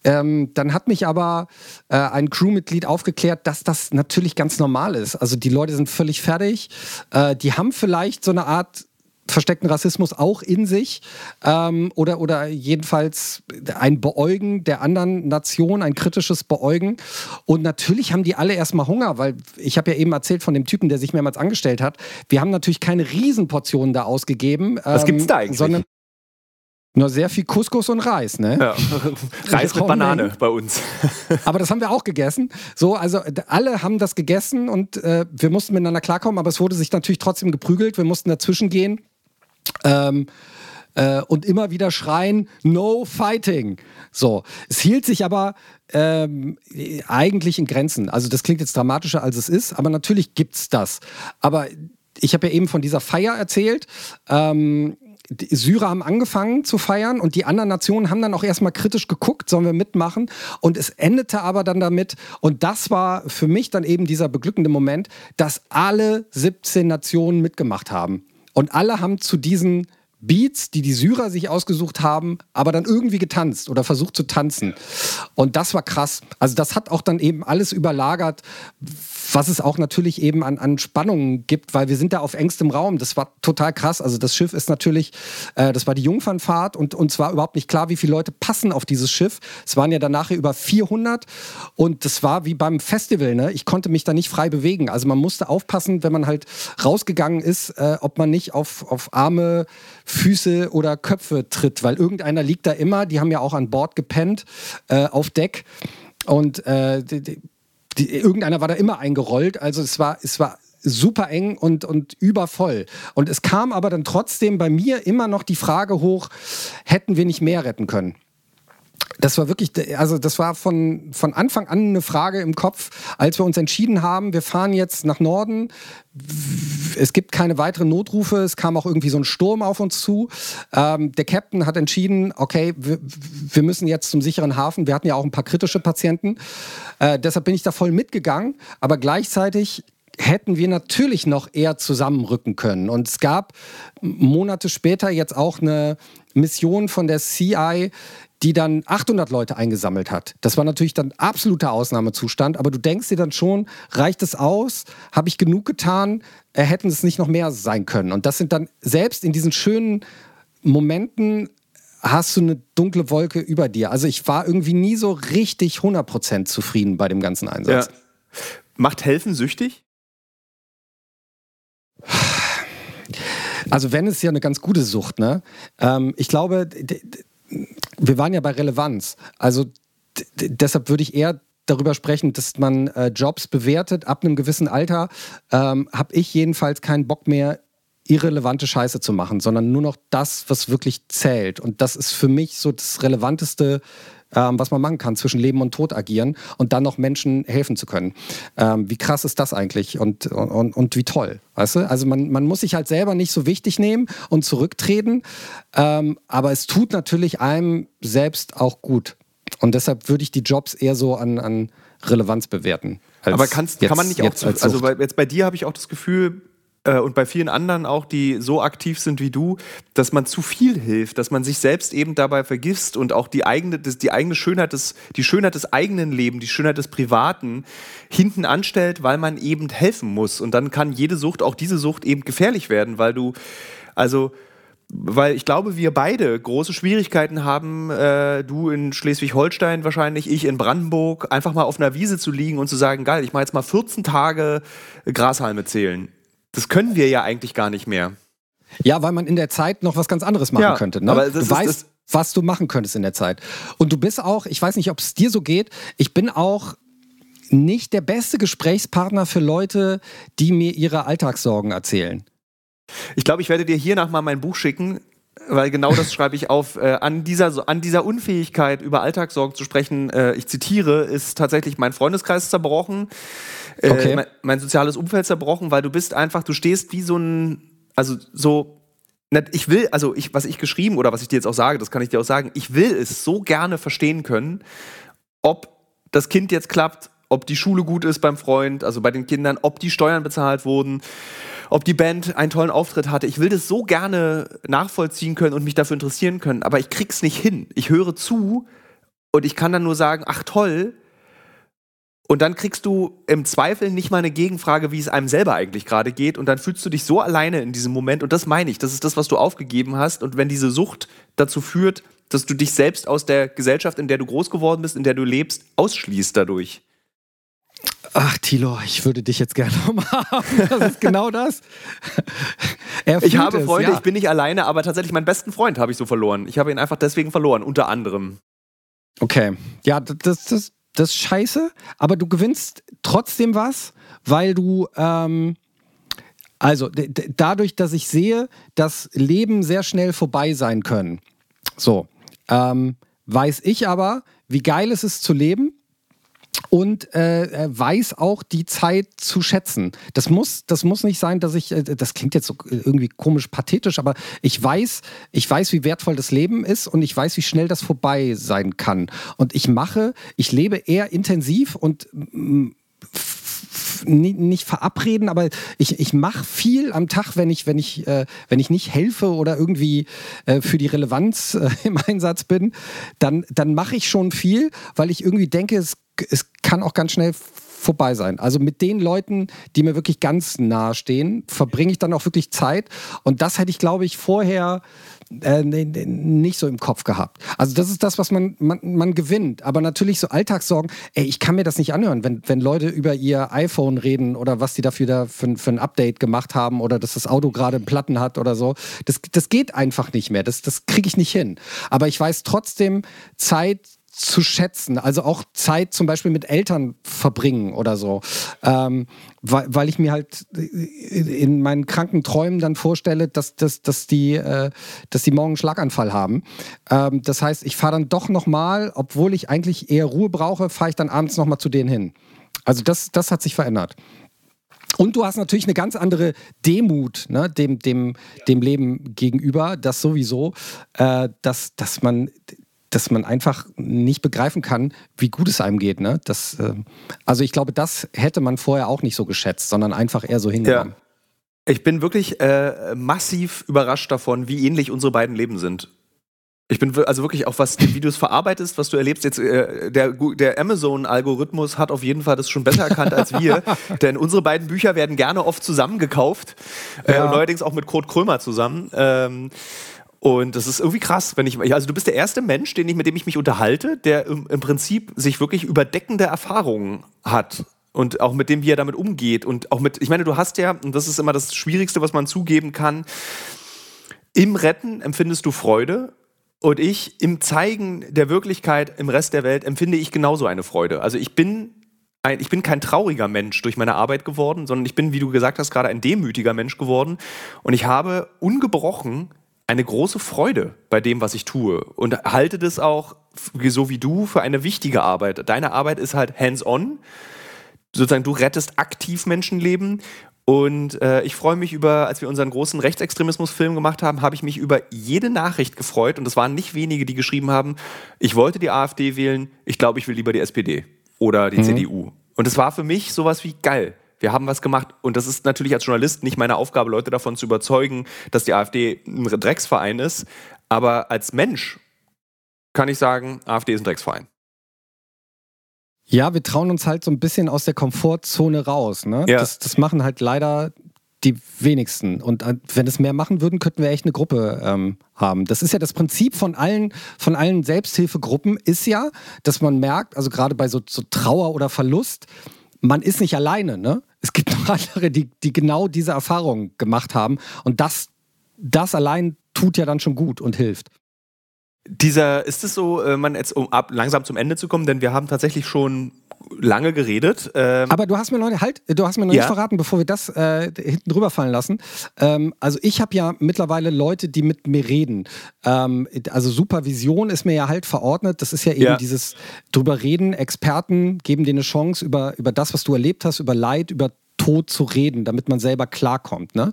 Ähm, dann hat mich aber äh, ein Crewmitglied aufgeklärt, dass das natürlich ganz normal ist. Also die Leute sind völlig fertig. Äh, die haben vielleicht so eine Art versteckten Rassismus auch in sich ähm, oder, oder jedenfalls ein Beäugen der anderen Nation, ein kritisches Beäugen. Und natürlich haben die alle erstmal Hunger, weil ich habe ja eben erzählt von dem Typen, der sich mehrmals angestellt hat. Wir haben natürlich keine Riesenportionen da ausgegeben. Was ähm, gibt's da eigentlich? Sondern nur sehr viel Couscous und Reis, ne? Ja. Reis mit Banane bei uns. aber das haben wir auch gegessen. So, also alle haben das gegessen und äh, wir mussten miteinander klarkommen, aber es wurde sich natürlich trotzdem geprügelt. Wir mussten dazwischen gehen. Ähm, äh, und immer wieder schreien, no fighting. So, es hielt sich aber ähm, eigentlich in Grenzen. Also das klingt jetzt dramatischer, als es ist, aber natürlich gibt es das. Aber ich habe ja eben von dieser Feier erzählt. Ähm, die Syrer haben angefangen zu feiern und die anderen Nationen haben dann auch erstmal kritisch geguckt, sollen wir mitmachen? Und es endete aber dann damit, und das war für mich dann eben dieser beglückende Moment, dass alle 17 Nationen mitgemacht haben. Und alle haben zu diesen Beats, die die Syrer sich ausgesucht haben, aber dann irgendwie getanzt oder versucht zu tanzen. Und das war krass. Also das hat auch dann eben alles überlagert, was es auch natürlich eben an, an Spannungen gibt, weil wir sind da auf engstem Raum. Das war total krass. Also das Schiff ist natürlich, äh, das war die Jungfernfahrt und uns war überhaupt nicht klar, wie viele Leute passen auf dieses Schiff. Es waren ja danach über 400 und das war wie beim Festival. Ne? Ich konnte mich da nicht frei bewegen. Also man musste aufpassen, wenn man halt rausgegangen ist, äh, ob man nicht auf, auf Arme, Füße oder Köpfe tritt, weil irgendeiner liegt da immer. Die haben ja auch an Bord gepennt äh, auf Deck. Und äh, die, die, irgendeiner war da immer eingerollt. Also es war, es war super eng und, und übervoll. Und es kam aber dann trotzdem bei mir immer noch die Frage hoch, hätten wir nicht mehr retten können? Das war wirklich, also das war von, von Anfang an eine Frage im Kopf, als wir uns entschieden haben, wir fahren jetzt nach Norden. Es gibt keine weiteren Notrufe, es kam auch irgendwie so ein Sturm auf uns zu. Ähm, der Captain hat entschieden, okay, wir, müssen jetzt zum sicheren Hafen. Wir hatten ja auch ein paar kritische Patienten. Äh, deshalb bin ich da voll mitgegangen, aber gleichzeitig hätten wir natürlich noch eher zusammenrücken können. Und es gab Monate später jetzt auch eine Mission von der CI, die dann 800 Leute eingesammelt hat. Das war natürlich dann absoluter Ausnahmezustand, aber du denkst dir dann schon, reicht es aus? Habe ich genug getan? Äh, hätten es nicht noch mehr sein können? Und das sind dann selbst in diesen schönen Momenten hast du eine dunkle Wolke über dir. Also ich war irgendwie nie so richtig 100% zufrieden bei dem ganzen Einsatz. Ja. Macht Helfen süchtig? Also wenn es ja eine ganz gute Sucht, ne? Ähm, ich glaube, wir waren ja bei Relevanz. Also deshalb würde ich eher darüber sprechen, dass man äh, Jobs bewertet ab einem gewissen Alter. Ähm, Habe ich jedenfalls keinen Bock mehr, irrelevante Scheiße zu machen, sondern nur noch das, was wirklich zählt. Und das ist für mich so das Relevanteste, ähm, was man machen kann, zwischen Leben und Tod agieren und dann noch Menschen helfen zu können. Ähm, wie krass ist das eigentlich und, und, und wie toll, weißt du? Also man, man muss sich halt selber nicht so wichtig nehmen und zurücktreten, ähm, aber es tut natürlich einem selbst auch gut. Und deshalb würde ich die Jobs eher so an, an Relevanz bewerten. Aber kannst, jetzt, kann man nicht auch, also bei, jetzt bei dir habe ich auch das Gefühl, äh, und bei vielen anderen auch, die so aktiv sind wie du, dass man zu viel hilft, dass man sich selbst eben dabei vergisst und auch die eigene, die eigene Schönheit des, die Schönheit des eigenen Lebens, die Schönheit des Privaten hinten anstellt, weil man eben helfen muss. Und dann kann jede Sucht, auch diese Sucht eben gefährlich werden, weil du, also, weil ich glaube, wir beide große Schwierigkeiten haben, äh, du in Schleswig-Holstein wahrscheinlich, ich in Brandenburg, einfach mal auf einer Wiese zu liegen und zu sagen, geil, ich mache jetzt mal 14 Tage Grashalme zählen. Das können wir ja eigentlich gar nicht mehr. Ja, weil man in der Zeit noch was ganz anderes machen ja, könnte. Ne? Aber du weißt, was du machen könntest in der Zeit. Und du bist auch, ich weiß nicht, ob es dir so geht, ich bin auch nicht der beste Gesprächspartner für Leute, die mir ihre Alltagssorgen erzählen. Ich glaube, ich werde dir hier nach mal mein Buch schicken. Weil genau das schreibe ich auf. Äh, an, dieser, an dieser Unfähigkeit, über Alltagssorgen zu sprechen, äh, ich zitiere, ist tatsächlich mein Freundeskreis zerbrochen, äh, okay. mein, mein, soziales Umfeld zerbrochen, weil du bist einfach, du stehst wie so ein, also so. Ich will, also ich, was ich geschrieben oder was ich dir jetzt auch sage, das kann ich dir auch sagen, ich will es so gerne verstehen können, ob das Kind jetzt klappt, ob die Schule gut ist beim Freund, also bei den Kindern, ob die Steuern bezahlt wurden, ob die Band einen tollen Auftritt hatte. Ich will das so gerne nachvollziehen können und mich dafür interessieren können, aber ich krieg's nicht hin. Ich höre zu und ich kann dann nur sagen, ach toll. Und dann kriegst du im Zweifel nicht mal eine Gegenfrage, wie es einem selber eigentlich gerade geht. Und dann fühlst du dich so alleine in diesem Moment. Und das meine ich. Das ist das, was du aufgegeben hast. Und wenn diese Sucht dazu führt, dass du dich selbst aus der Gesellschaft, in der du groß geworden bist, in der du lebst, ausschließt dadurch. Ach, Tilo, ich würde dich jetzt gerne umarmen. Das ist genau das. ich habe es, Freunde, ja. ich bin nicht alleine, aber tatsächlich meinen besten Freund habe ich so verloren. Ich habe ihn einfach deswegen verloren, unter anderem. Okay. Ja, das, das, das ist scheiße, aber du gewinnst trotzdem was, weil du. Ähm, also dadurch, dass ich sehe, dass Leben sehr schnell vorbei sein können. So. Ähm, weiß ich aber, wie geil es ist zu leben und äh, weiß auch die Zeit zu schätzen. Das muss, das muss nicht sein, dass ich, äh, das klingt jetzt so irgendwie komisch pathetisch, aber ich weiß, ich weiß, wie wertvoll das Leben ist und ich weiß, wie schnell das vorbei sein kann. Und ich mache, ich lebe eher intensiv und mm, nicht verabreden, aber ich, ich mache viel am Tag, wenn ich, wenn ich, äh, wenn ich nicht helfe oder irgendwie äh, für die Relevanz äh, im Einsatz bin, dann, dann mache ich schon viel, weil ich irgendwie denke, es es kann auch ganz schnell vorbei sein. Also mit den Leuten, die mir wirklich ganz nahe stehen, verbringe ich dann auch wirklich Zeit. Und das hätte ich, glaube ich, vorher äh, nicht so im Kopf gehabt. Also das ist das, was man, man, man gewinnt. Aber natürlich so Alltagssorgen, ey, ich kann mir das nicht anhören, wenn, wenn Leute über ihr iPhone reden oder was die dafür da für, für ein Update gemacht haben oder dass das Auto gerade Platten hat oder so. Das, das geht einfach nicht mehr. Das, das kriege ich nicht hin. Aber ich weiß trotzdem, Zeit zu schätzen. Also auch Zeit zum Beispiel mit Eltern verbringen oder so. Ähm, weil, weil ich mir halt in meinen kranken Träumen dann vorstelle, dass, dass, dass, die, äh, dass die morgen einen Schlaganfall haben. Ähm, das heißt, ich fahre dann doch nochmal, obwohl ich eigentlich eher Ruhe brauche, fahre ich dann abends nochmal zu denen hin. Also das, das hat sich verändert. Und du hast natürlich eine ganz andere Demut ne, dem, dem, dem Leben gegenüber, das sowieso, äh, dass, dass man dass man einfach nicht begreifen kann, wie gut es einem geht. Ne? Das, äh, also ich glaube, das hätte man vorher auch nicht so geschätzt, sondern einfach eher so hingenommen. Ja. Ich bin wirklich äh, massiv überrascht davon, wie ähnlich unsere beiden Leben sind. Ich bin also wirklich auch, was die Videos verarbeitest, was du erlebst. Jetzt äh, der, der Amazon-Algorithmus hat auf jeden Fall das schon besser erkannt als wir, denn unsere beiden Bücher werden gerne oft zusammengekauft, äh, ja. neuerdings auch mit Kurt Krömer zusammen. Ähm, und das ist irgendwie krass, wenn ich, also du bist der erste Mensch, den ich, mit dem ich mich unterhalte, der im, im Prinzip sich wirklich überdeckende Erfahrungen hat und auch mit dem, wie er damit umgeht und auch mit, ich meine, du hast ja, und das ist immer das Schwierigste, was man zugeben kann, im Retten empfindest du Freude und ich im Zeigen der Wirklichkeit im Rest der Welt empfinde ich genauso eine Freude. Also ich bin ein, ich bin kein trauriger Mensch durch meine Arbeit geworden, sondern ich bin, wie du gesagt hast, gerade ein demütiger Mensch geworden und ich habe ungebrochen eine große Freude bei dem, was ich tue und halte das auch, so wie du, für eine wichtige Arbeit. Deine Arbeit ist halt hands-on. Sozusagen, du rettest aktiv Menschenleben und äh, ich freue mich über, als wir unseren großen Rechtsextremismus-Film gemacht haben, habe ich mich über jede Nachricht gefreut. Und es waren nicht wenige, die geschrieben haben, ich wollte die AfD wählen, ich glaube, ich will lieber die SPD oder die mhm. CDU. Und es war für mich sowas wie geil wir haben was gemacht. Und das ist natürlich als Journalist nicht meine Aufgabe, Leute davon zu überzeugen, dass die AfD ein Drecksverein ist. Aber als Mensch kann ich sagen, AfD ist ein Drecksverein. Ja, wir trauen uns halt so ein bisschen aus der Komfortzone raus. Ne? Ja. Das, das machen halt leider die wenigsten. Und äh, wenn es mehr machen würden, könnten wir echt eine Gruppe ähm, haben. Das ist ja das Prinzip von allen, von allen Selbsthilfegruppen, ist ja, dass man merkt, also gerade bei so, so Trauer oder Verlust, man ist nicht alleine, ne? Es gibt noch andere, die, die genau diese Erfahrung gemacht haben. Und das, das allein tut ja dann schon gut und hilft. Dieser, ist es so, äh, man jetzt, um ab, langsam zum Ende zu kommen, denn wir haben tatsächlich schon lange geredet. Ähm Aber du hast mir noch, halt, du hast mir noch ja? nicht verraten, bevor wir das äh, hinten drüber fallen lassen. Ähm, also ich habe ja mittlerweile Leute, die mit mir reden. Ähm, also Supervision ist mir ja halt verordnet. Das ist ja eben ja. dieses drüber reden. Experten geben dir eine Chance über, über das, was du erlebt hast, über Leid, über Tod zu reden, damit man selber klarkommt. Ne?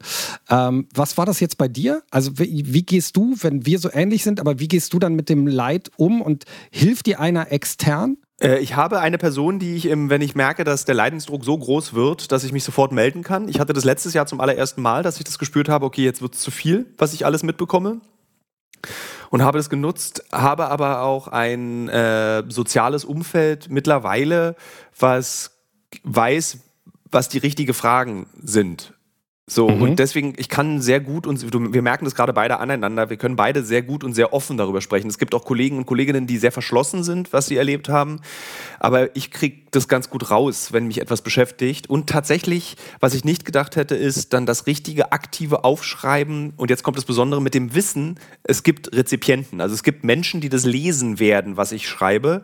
Ähm, was war das jetzt bei dir? Also wie, wie, gehst du, wenn wir so ähnlich sind, aber wie gehst du dann mit dem Leid um und hilft dir einer extern? Äh, ich habe eine Person, die ich, wenn ich merke, dass der Leidensdruck so groß wird, dass ich mich sofort melden kann. Ich hatte das letztes Jahr zum allerersten Mal, dass ich das gespürt habe, okay, jetzt wird es zu viel, was ich alles mitbekomme. Und habe das genutzt, habe aber auch ein äh, soziales Umfeld mittlerweile, was weiß, was die richtigen Fragen sind. So, mhm. und deswegen, ich kann sehr gut und wir merken das gerade beide aneinander, wir können beide sehr gut und sehr offen darüber sprechen. Es gibt auch Kollegen und Kolleginnen, die sehr verschlossen sind, was sie erlebt haben. Aber ich kriege das ganz gut raus, wenn mich etwas beschäftigt. Und tatsächlich, was ich nicht gedacht hätte, ist dann das richtige aktive Aufschreiben. Und jetzt kommt das Besondere mit dem Wissen, es gibt Rezipienten. Also es gibt Menschen, die das lesen werden, was ich schreibe.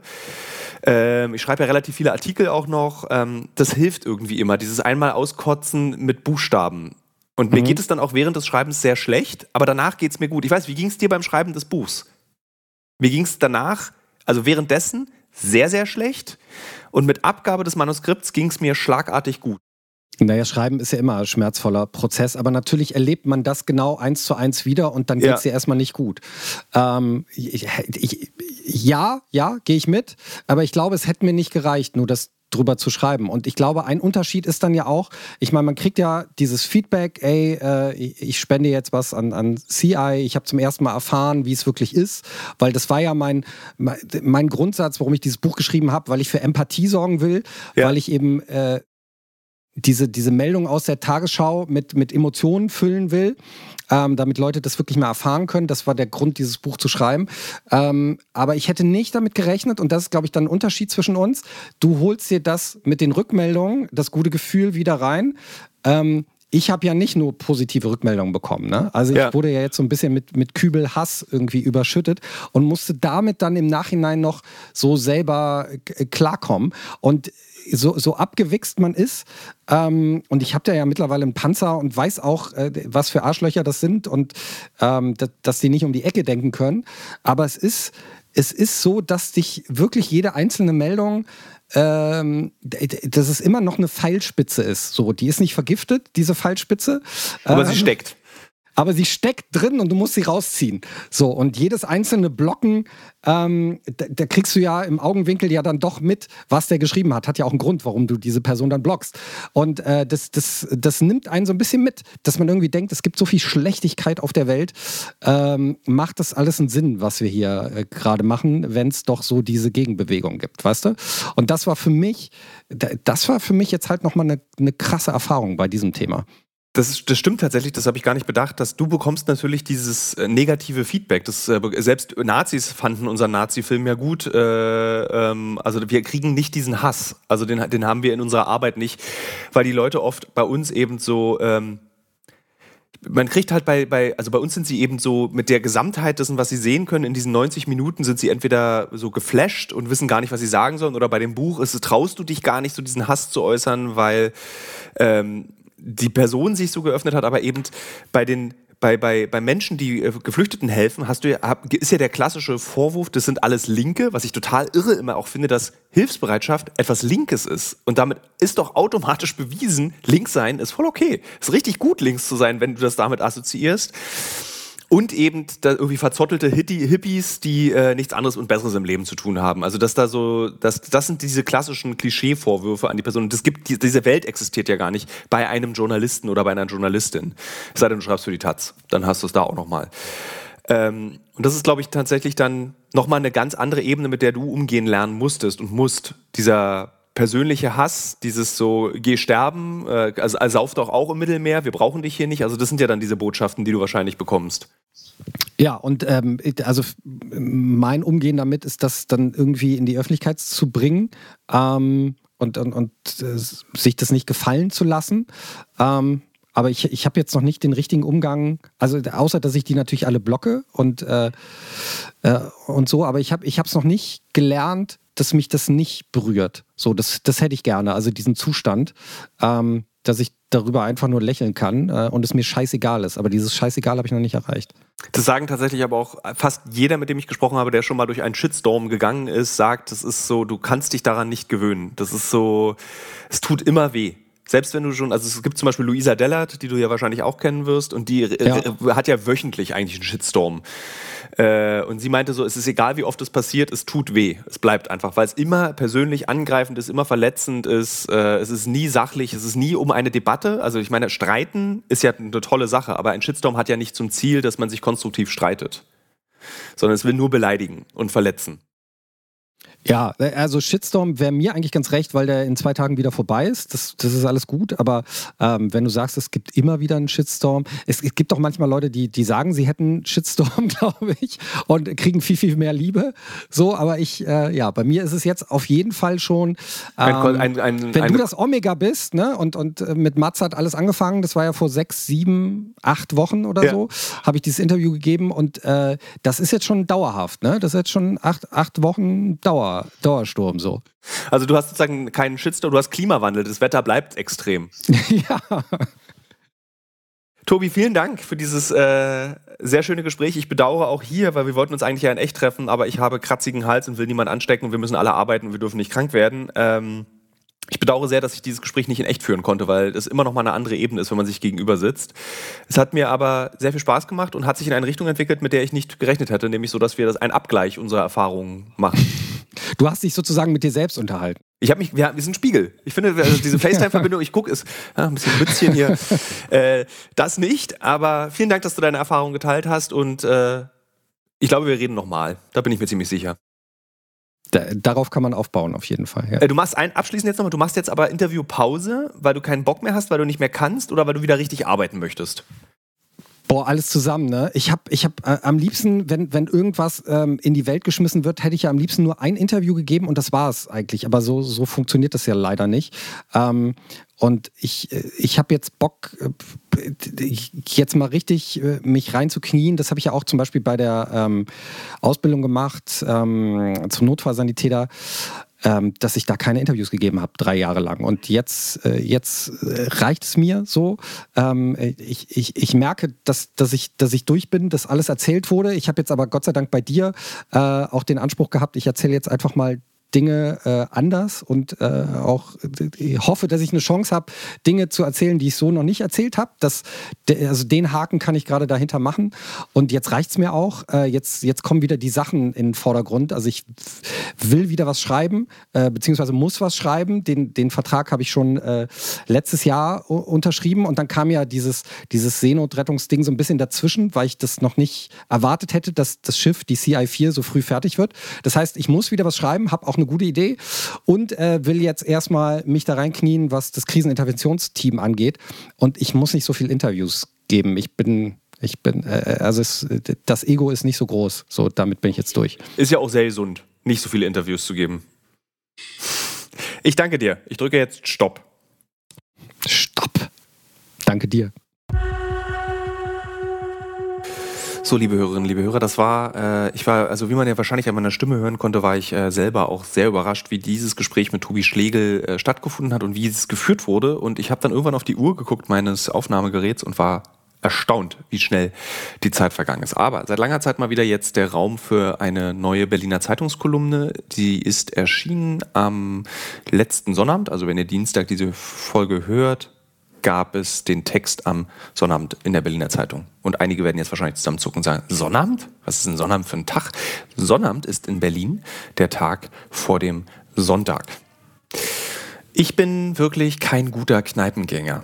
Ähm, ich schreibe ja relativ viele Artikel auch noch. Ähm, das hilft irgendwie immer, dieses einmal auskotzen mit Buchstaben. Und mhm. mir geht es dann auch während des Schreibens sehr schlecht, aber danach geht es mir gut. Ich weiß, wie ging es dir beim Schreiben des Buchs? Mir ging es danach, also währenddessen, sehr, sehr schlecht. Und mit Abgabe des Manuskripts ging es mir schlagartig gut. Naja, Schreiben ist ja immer ein schmerzvoller Prozess, aber natürlich erlebt man das genau eins zu eins wieder und dann geht es ja. dir erstmal nicht gut. Ähm, ich, ich, ja, ja, gehe ich mit, aber ich glaube, es hätte mir nicht gereicht, nur das drüber zu schreiben. Und ich glaube, ein Unterschied ist dann ja auch, ich meine, man kriegt ja dieses Feedback, ey, äh, ich spende jetzt was an, an CI, ich habe zum ersten Mal erfahren, wie es wirklich ist, weil das war ja mein, mein Grundsatz, warum ich dieses Buch geschrieben habe, weil ich für Empathie sorgen will, ja. weil ich eben äh, diese, diese Meldung aus der Tagesschau mit, mit Emotionen füllen will, ähm, damit Leute das wirklich mal erfahren können. Das war der Grund, dieses Buch zu schreiben. Ähm, aber ich hätte nicht damit gerechnet, und das ist, glaube ich, dann ein Unterschied zwischen uns. Du holst dir das mit den Rückmeldungen, das gute Gefühl wieder rein. Ähm, ich habe ja nicht nur positive Rückmeldungen bekommen. Ne? Also ich ja. wurde ja jetzt so ein bisschen mit, mit Kübel Hass irgendwie überschüttet und musste damit dann im Nachhinein noch so selber klarkommen. Und so, so abgewichst man ist. Ähm, und ich habe da ja mittlerweile einen Panzer und weiß auch, äh, was für Arschlöcher das sind und ähm, dass die nicht um die Ecke denken können. Aber es ist, es ist so, dass dich wirklich jede einzelne Meldung ähm, dass es immer noch eine Pfeilspitze ist. So, die ist nicht vergiftet, diese Pfeilspitze. Aber ähm, sie steckt aber sie steckt drin und du musst sie rausziehen. So, und jedes einzelne Blocken, ähm, da, da, kriegst du ja im Augenwinkel ja dann doch mit, was der geschrieben hat. Hat ja auch einen Grund, warum du diese Person dann blockst. Und äh, das, das, das nimmt einen so ein bisschen mit, dass man irgendwie denkt, es gibt so viel Schlechtigkeit auf der Welt. Ähm, macht das alles einen Sinn, was wir hier äh, gerade machen, wenn es doch so diese Gegenbewegung gibt, weißt du? Und das war für mich, das war für mich jetzt halt nochmal eine, eine krasse Erfahrung bei diesem Thema. Das, das stimmt tatsächlich, das habe ich gar nicht bedacht, dass du bekommst natürlich dieses äh, negative Feedback. Das, äh, selbst Nazis fanden unseren Nazi-Film ja gut. Äh, ähm, also wir kriegen nicht diesen Hass. Also den, den haben wir in unserer Arbeit nicht, weil die Leute oft bei uns eben so... Ähm, man kriegt halt bei, bei, also bei uns sind sie eben so mit der Gesamtheit dessen, was sie sehen können, in diesen 90 Minuten sind sie entweder so geflasht und wissen gar nicht, was sie sagen sollen, oder bei dem Buch ist es, traust du dich gar nicht, so diesen Hass zu äußern, weil ähm, die Person sich so geöffnet hat, aber eben bei den bei, bei, bei Menschen, die äh, Geflüchteten helfen, hast du ja, ist ja der klassische Vorwurf, das sind alles Linke, was ich total irre immer auch finde, dass Hilfsbereitschaft etwas Linkes ist. Und damit ist doch automatisch bewiesen, links sein ist voll okay. Ist richtig gut, links zu sein, wenn du das damit assoziierst. Und eben da irgendwie verzottelte Hippies, die äh, nichts anderes und Besseres im Leben zu tun haben. Also dass da so, das, das sind diese klassischen Klischee-Vorwürfe an die Person. Das gibt, die, diese Welt existiert ja gar nicht bei einem Journalisten oder bei einer Journalistin. Es sei denn, du schreibst für die Taz, dann hast du es da auch nochmal. Ähm, und das ist, glaube ich, tatsächlich dann nochmal eine ganz andere Ebene, mit der du umgehen lernen musstest und musst. Dieser persönliche Hass, dieses so, geh sterben, äh, also, also sauf doch auch im Mittelmeer, wir brauchen dich hier nicht. Also das sind ja dann diese Botschaften, die du wahrscheinlich bekommst. Ja, und ähm, also mein Umgehen damit ist, das dann irgendwie in die Öffentlichkeit zu bringen ähm, und, und, und äh, sich das nicht gefallen zu lassen. Ähm, aber ich, ich habe jetzt noch nicht den richtigen Umgang, also außer dass ich die natürlich alle blocke und, äh, äh, und so, aber ich habe es noch nicht gelernt, dass mich das nicht berührt. So, das, das hätte ich gerne, also diesen Zustand, ähm, dass ich darüber einfach nur lächeln kann äh, und es mir scheißegal ist. Aber dieses Scheißegal habe ich noch nicht erreicht. Das sagen tatsächlich aber auch fast jeder, mit dem ich gesprochen habe, der schon mal durch einen Shitstorm gegangen ist, sagt, das ist so, du kannst dich daran nicht gewöhnen. Das ist so, es tut immer weh selbst wenn du schon, also es gibt zum Beispiel Luisa Dellert, die du ja wahrscheinlich auch kennen wirst, und die ja. hat ja wöchentlich eigentlich einen Shitstorm. Äh, und sie meinte so, es ist egal, wie oft es passiert, es tut weh. Es bleibt einfach, weil es immer persönlich angreifend ist, immer verletzend ist. Äh, es ist nie sachlich, es ist nie um eine Debatte. Also ich meine, streiten ist ja eine tolle Sache, aber ein Shitstorm hat ja nicht zum Ziel, dass man sich konstruktiv streitet, sondern es will nur beleidigen und verletzen. Ja, also Shitstorm wäre mir eigentlich ganz recht, weil der in zwei Tagen wieder vorbei ist. Das, das ist alles gut. Aber ähm, wenn du sagst, es gibt immer wieder einen Shitstorm, es, es gibt auch manchmal Leute, die, die sagen, sie hätten Shitstorm, glaube ich, und kriegen viel, viel mehr Liebe. So, aber ich, äh, ja, bei mir ist es jetzt auf jeden Fall schon, ähm, ein, ein, ein, wenn du das Omega bist, ne, und, und äh, mit Mats hat alles angefangen, das war ja vor sechs, sieben, acht Wochen oder ja. so, habe ich dieses Interview gegeben und äh, das ist jetzt schon dauerhaft, ne? Das ist jetzt schon acht, acht Wochen Dauer. Dauersturm so. Also du hast sozusagen keinen Shitstorm, du hast Klimawandel, das Wetter bleibt extrem. ja. Tobi, vielen Dank für dieses äh, sehr schöne Gespräch. Ich bedauere auch hier, weil wir wollten uns eigentlich ja in echt treffen, aber ich habe kratzigen Hals und will niemand anstecken wir müssen alle arbeiten und wir dürfen nicht krank werden. Ähm, ich bedauere sehr, dass ich dieses Gespräch nicht in echt führen konnte, weil es immer noch mal eine andere Ebene ist, wenn man sich gegenüber sitzt. Es hat mir aber sehr viel Spaß gemacht und hat sich in eine Richtung entwickelt, mit der ich nicht gerechnet hätte, nämlich so, dass wir das einen Abgleich unserer Erfahrungen machen. Du hast dich sozusagen mit dir selbst unterhalten. Ich habe mich, wir, wir sind Spiegel. Ich finde, also diese FaceTime-Verbindung, ich gucke, ist ja, ein bisschen Mützchen hier. äh, das nicht, aber vielen Dank, dass du deine Erfahrung geteilt hast und äh, ich glaube, wir reden nochmal. Da bin ich mir ziemlich sicher. Da, darauf kann man aufbauen, auf jeden Fall. Ja. Äh, du machst ein, abschließend jetzt nochmal, du machst jetzt aber Interviewpause, weil du keinen Bock mehr hast, weil du nicht mehr kannst oder weil du wieder richtig arbeiten möchtest? Boah, alles zusammen, ne? Ich habe ich hab, äh, am liebsten, wenn, wenn irgendwas ähm, in die Welt geschmissen wird, hätte ich ja am liebsten nur ein Interview gegeben und das war es eigentlich. Aber so, so funktioniert das ja leider nicht. Ähm, und ich, äh, ich habe jetzt Bock, äh, jetzt mal richtig äh, mich reinzuknien. Das habe ich ja auch zum Beispiel bei der ähm, Ausbildung gemacht ähm, zum Notfallsanitäter ähm, dass ich da keine Interviews gegeben habe, drei Jahre lang. Und jetzt, äh, jetzt äh, reicht es mir so. Ähm, ich, ich, ich merke, dass, dass, ich, dass ich durch bin, dass alles erzählt wurde. Ich habe jetzt aber Gott sei Dank bei dir äh, auch den Anspruch gehabt, ich erzähle jetzt einfach mal Dinge äh, anders und äh, auch ich hoffe, dass ich eine Chance habe, Dinge zu erzählen, die ich so noch nicht erzählt habe. also den Haken kann ich gerade dahinter machen. Und jetzt reicht es mir auch. Äh, jetzt, jetzt kommen wieder die Sachen in den Vordergrund. Also ich will wieder was schreiben, äh, beziehungsweise muss was schreiben. Den, den Vertrag habe ich schon äh, letztes Jahr unterschrieben und dann kam ja dieses, dieses Seenotrettungsding so ein bisschen dazwischen, weil ich das noch nicht erwartet hätte, dass das Schiff, die CI4, so früh fertig wird. Das heißt, ich muss wieder was schreiben, habe auch eine gute Idee und äh, will jetzt erstmal mich da reinknien, was das Kriseninterventionsteam angeht. Und ich muss nicht so viel Interviews geben. Ich bin ich bin, äh, also es, das Ego ist nicht so groß. So, damit bin ich jetzt durch. Ist ja auch sehr gesund, nicht so viele Interviews zu geben. Ich danke dir. Ich drücke jetzt Stopp. Stopp. Danke dir. So, liebe Hörerinnen, liebe Hörer, das war, äh, ich war, also wie man ja wahrscheinlich an meiner Stimme hören konnte, war ich äh, selber auch sehr überrascht, wie dieses Gespräch mit Tobi Schlegel äh, stattgefunden hat und wie es geführt wurde. Und ich habe dann irgendwann auf die Uhr geguckt meines Aufnahmegeräts und war erstaunt, wie schnell die Zeit vergangen ist. Aber seit langer Zeit mal wieder jetzt der Raum für eine neue Berliner Zeitungskolumne. Die ist erschienen am letzten Sonnabend, also wenn ihr Dienstag diese Folge hört, gab es den Text am Sonnabend in der Berliner Zeitung. Und einige werden jetzt wahrscheinlich zusammenzucken und sagen, Sonnabend? Was ist ein Sonnabend für ein Tag? Sonnabend ist in Berlin der Tag vor dem Sonntag. Ich bin wirklich kein guter Kneipengänger.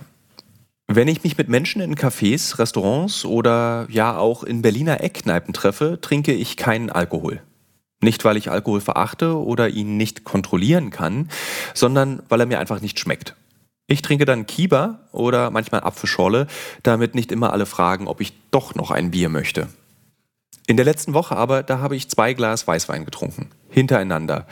Wenn ich mich mit Menschen in Cafés, Restaurants oder ja auch in Berliner Eckkneipen treffe, trinke ich keinen Alkohol. Nicht, weil ich Alkohol verachte oder ihn nicht kontrollieren kann, sondern weil er mir einfach nicht schmeckt. Ich trinke dann Kieber oder manchmal Apfelschorle, damit nicht immer alle fragen, ob ich doch noch ein Bier möchte. In der letzten Woche aber, da habe ich zwei Glas Weißwein getrunken. Hintereinander.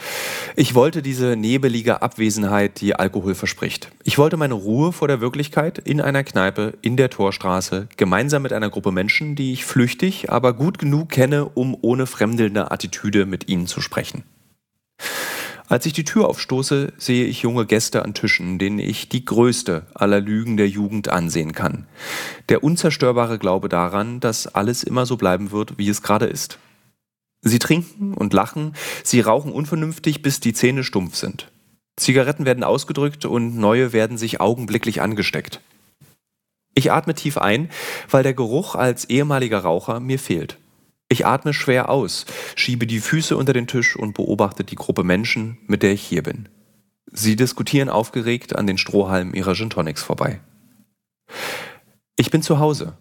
Ich wollte diese nebelige Abwesenheit, die Alkohol verspricht. Ich wollte meine Ruhe vor der Wirklichkeit in einer Kneipe in der Torstraße, gemeinsam mit einer Gruppe Menschen, die ich flüchtig, aber gut genug kenne, um ohne fremdelnde Attitüde mit ihnen zu sprechen. Als ich die Tür aufstoße, sehe ich junge Gäste an Tischen, denen ich die größte aller Lügen der Jugend ansehen kann. Der unzerstörbare Glaube daran, dass alles immer so bleiben wird, wie es gerade ist. Sie trinken und lachen, sie rauchen unvernünftig, bis die Zähne stumpf sind. Zigaretten werden ausgedrückt und neue werden sich augenblicklich angesteckt. Ich atme tief ein, weil der Geruch als ehemaliger Raucher mir fehlt. Ich atme schwer aus, schiebe die Füße unter den Tisch und beobachte die Gruppe Menschen, mit der ich hier bin. Sie diskutieren aufgeregt an den Strohhalmen ihrer Gin Tonics vorbei. Ich bin zu Hause,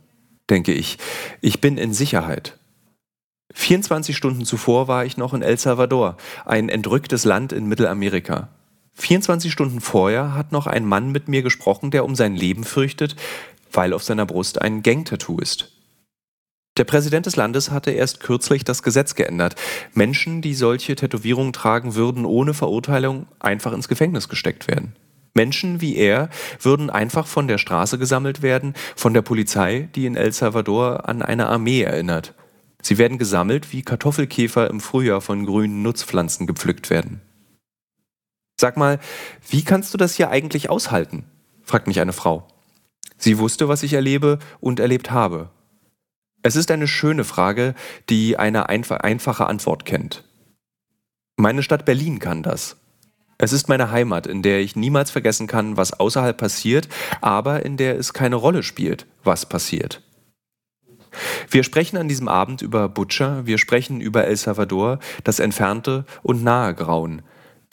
denke ich. Ich bin in Sicherheit. 24 Stunden zuvor war ich noch in El Salvador, ein entrücktes Land in Mittelamerika. 24 Stunden vorher hat noch ein Mann mit mir gesprochen, der um sein Leben fürchtet, weil auf seiner Brust ein Gang-Tattoo ist. Der Präsident des Landes hatte erst kürzlich das Gesetz geändert. Menschen, die solche Tätowierungen tragen, würden ohne Verurteilung einfach ins Gefängnis gesteckt werden. Menschen wie er würden einfach von der Straße gesammelt werden, von der Polizei, die in El Salvador an eine Armee erinnert. Sie werden gesammelt, wie Kartoffelkäfer im Frühjahr von grünen Nutzpflanzen gepflückt werden. Sag mal, wie kannst du das hier eigentlich aushalten? fragt mich eine Frau. Sie wusste, was ich erlebe und erlebt habe. Es ist eine schöne Frage, die eine einfache Antwort kennt. Meine Stadt Berlin kann das. Es ist meine Heimat, in der ich niemals vergessen kann, was außerhalb passiert, aber in der es keine Rolle spielt, was passiert. Wir sprechen an diesem Abend über Butcher, wir sprechen über El Salvador, das entfernte und nahe Grauen.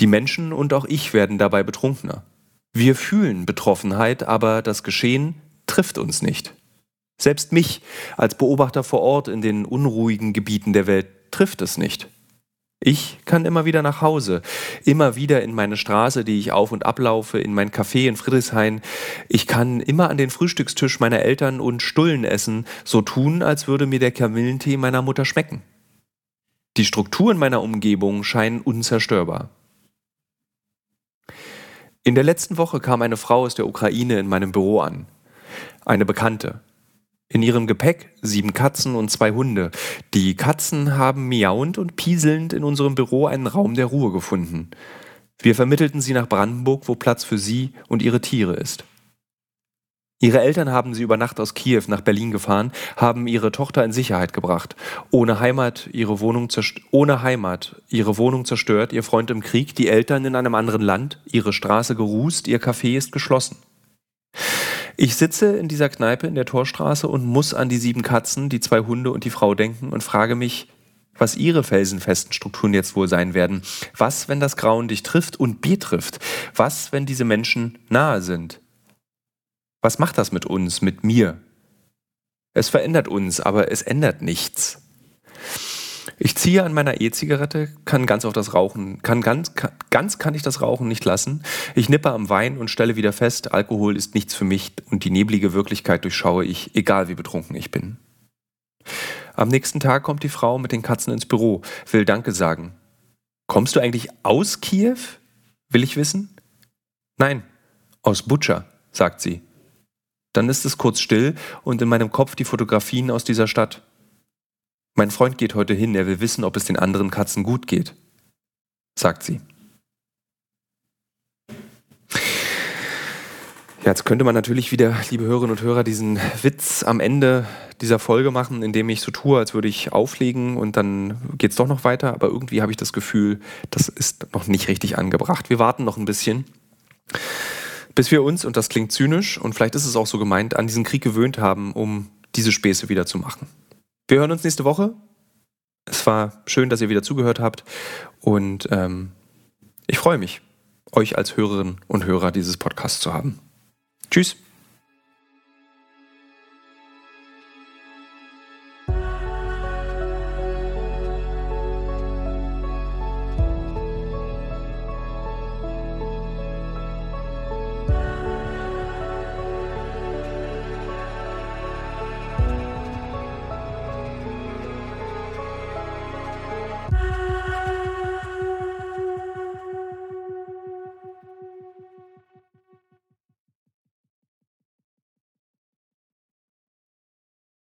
Die Menschen und auch ich werden dabei betrunkener. Wir fühlen Betroffenheit, aber das Geschehen trifft uns nicht. Selbst mich als Beobachter vor Ort in den unruhigen Gebieten der Welt trifft es nicht. Ich kann immer wieder nach Hause, immer wieder in meine Straße, die ich auf und ablaufe, in mein Café in Friedrichshain. Ich kann immer an den Frühstückstisch meiner Eltern und Stullen essen, so tun, als würde mir der Kamillentee meiner Mutter schmecken. Die Strukturen meiner Umgebung scheinen unzerstörbar. In der letzten Woche kam eine Frau aus der Ukraine in meinem Büro an. Eine Bekannte. In ihrem Gepäck sieben Katzen und zwei Hunde. Die Katzen haben miauend und pieselnd in unserem Büro einen Raum der Ruhe gefunden. Wir vermittelten sie nach Brandenburg, wo Platz für sie und ihre Tiere ist. Ihre Eltern haben sie über Nacht aus Kiew nach Berlin gefahren, haben ihre Tochter in Sicherheit gebracht. Ohne Heimat, ihre Wohnung, ohne Heimat, ihre Wohnung zerstört, ihr Freund im Krieg, die Eltern in einem anderen Land, ihre Straße gerußt, ihr Café ist geschlossen. Ich sitze in dieser Kneipe in der Torstraße und muss an die sieben Katzen, die zwei Hunde und die Frau denken und frage mich, was ihre felsenfesten Strukturen jetzt wohl sein werden. Was, wenn das Grauen dich trifft und betrifft? Was, wenn diese Menschen nahe sind? Was macht das mit uns, mit mir? Es verändert uns, aber es ändert nichts. Ich ziehe an meiner E-Zigarette, kann ganz auf das Rauchen, kann ganz, kann, ganz kann ich das Rauchen nicht lassen. Ich nippe am Wein und stelle wieder fest, Alkohol ist nichts für mich und die neblige Wirklichkeit durchschaue ich, egal wie betrunken ich bin. Am nächsten Tag kommt die Frau mit den Katzen ins Büro, will Danke sagen. Kommst du eigentlich aus Kiew? Will ich wissen? Nein, aus Butcher, sagt sie. Dann ist es kurz still und in meinem Kopf die Fotografien aus dieser Stadt. Mein Freund geht heute hin, er will wissen, ob es den anderen Katzen gut geht, sagt sie. Ja, jetzt könnte man natürlich wieder, liebe Hörerinnen und Hörer, diesen Witz am Ende dieser Folge machen, indem ich so tue, als würde ich auflegen und dann geht es doch noch weiter. Aber irgendwie habe ich das Gefühl, das ist noch nicht richtig angebracht. Wir warten noch ein bisschen bis wir uns, und das klingt zynisch, und vielleicht ist es auch so gemeint, an diesen Krieg gewöhnt haben, um diese Späße wieder zu machen. Wir hören uns nächste Woche. Es war schön, dass ihr wieder zugehört habt und ähm, ich freue mich, euch als Hörerinnen und Hörer dieses Podcasts zu haben. Tschüss.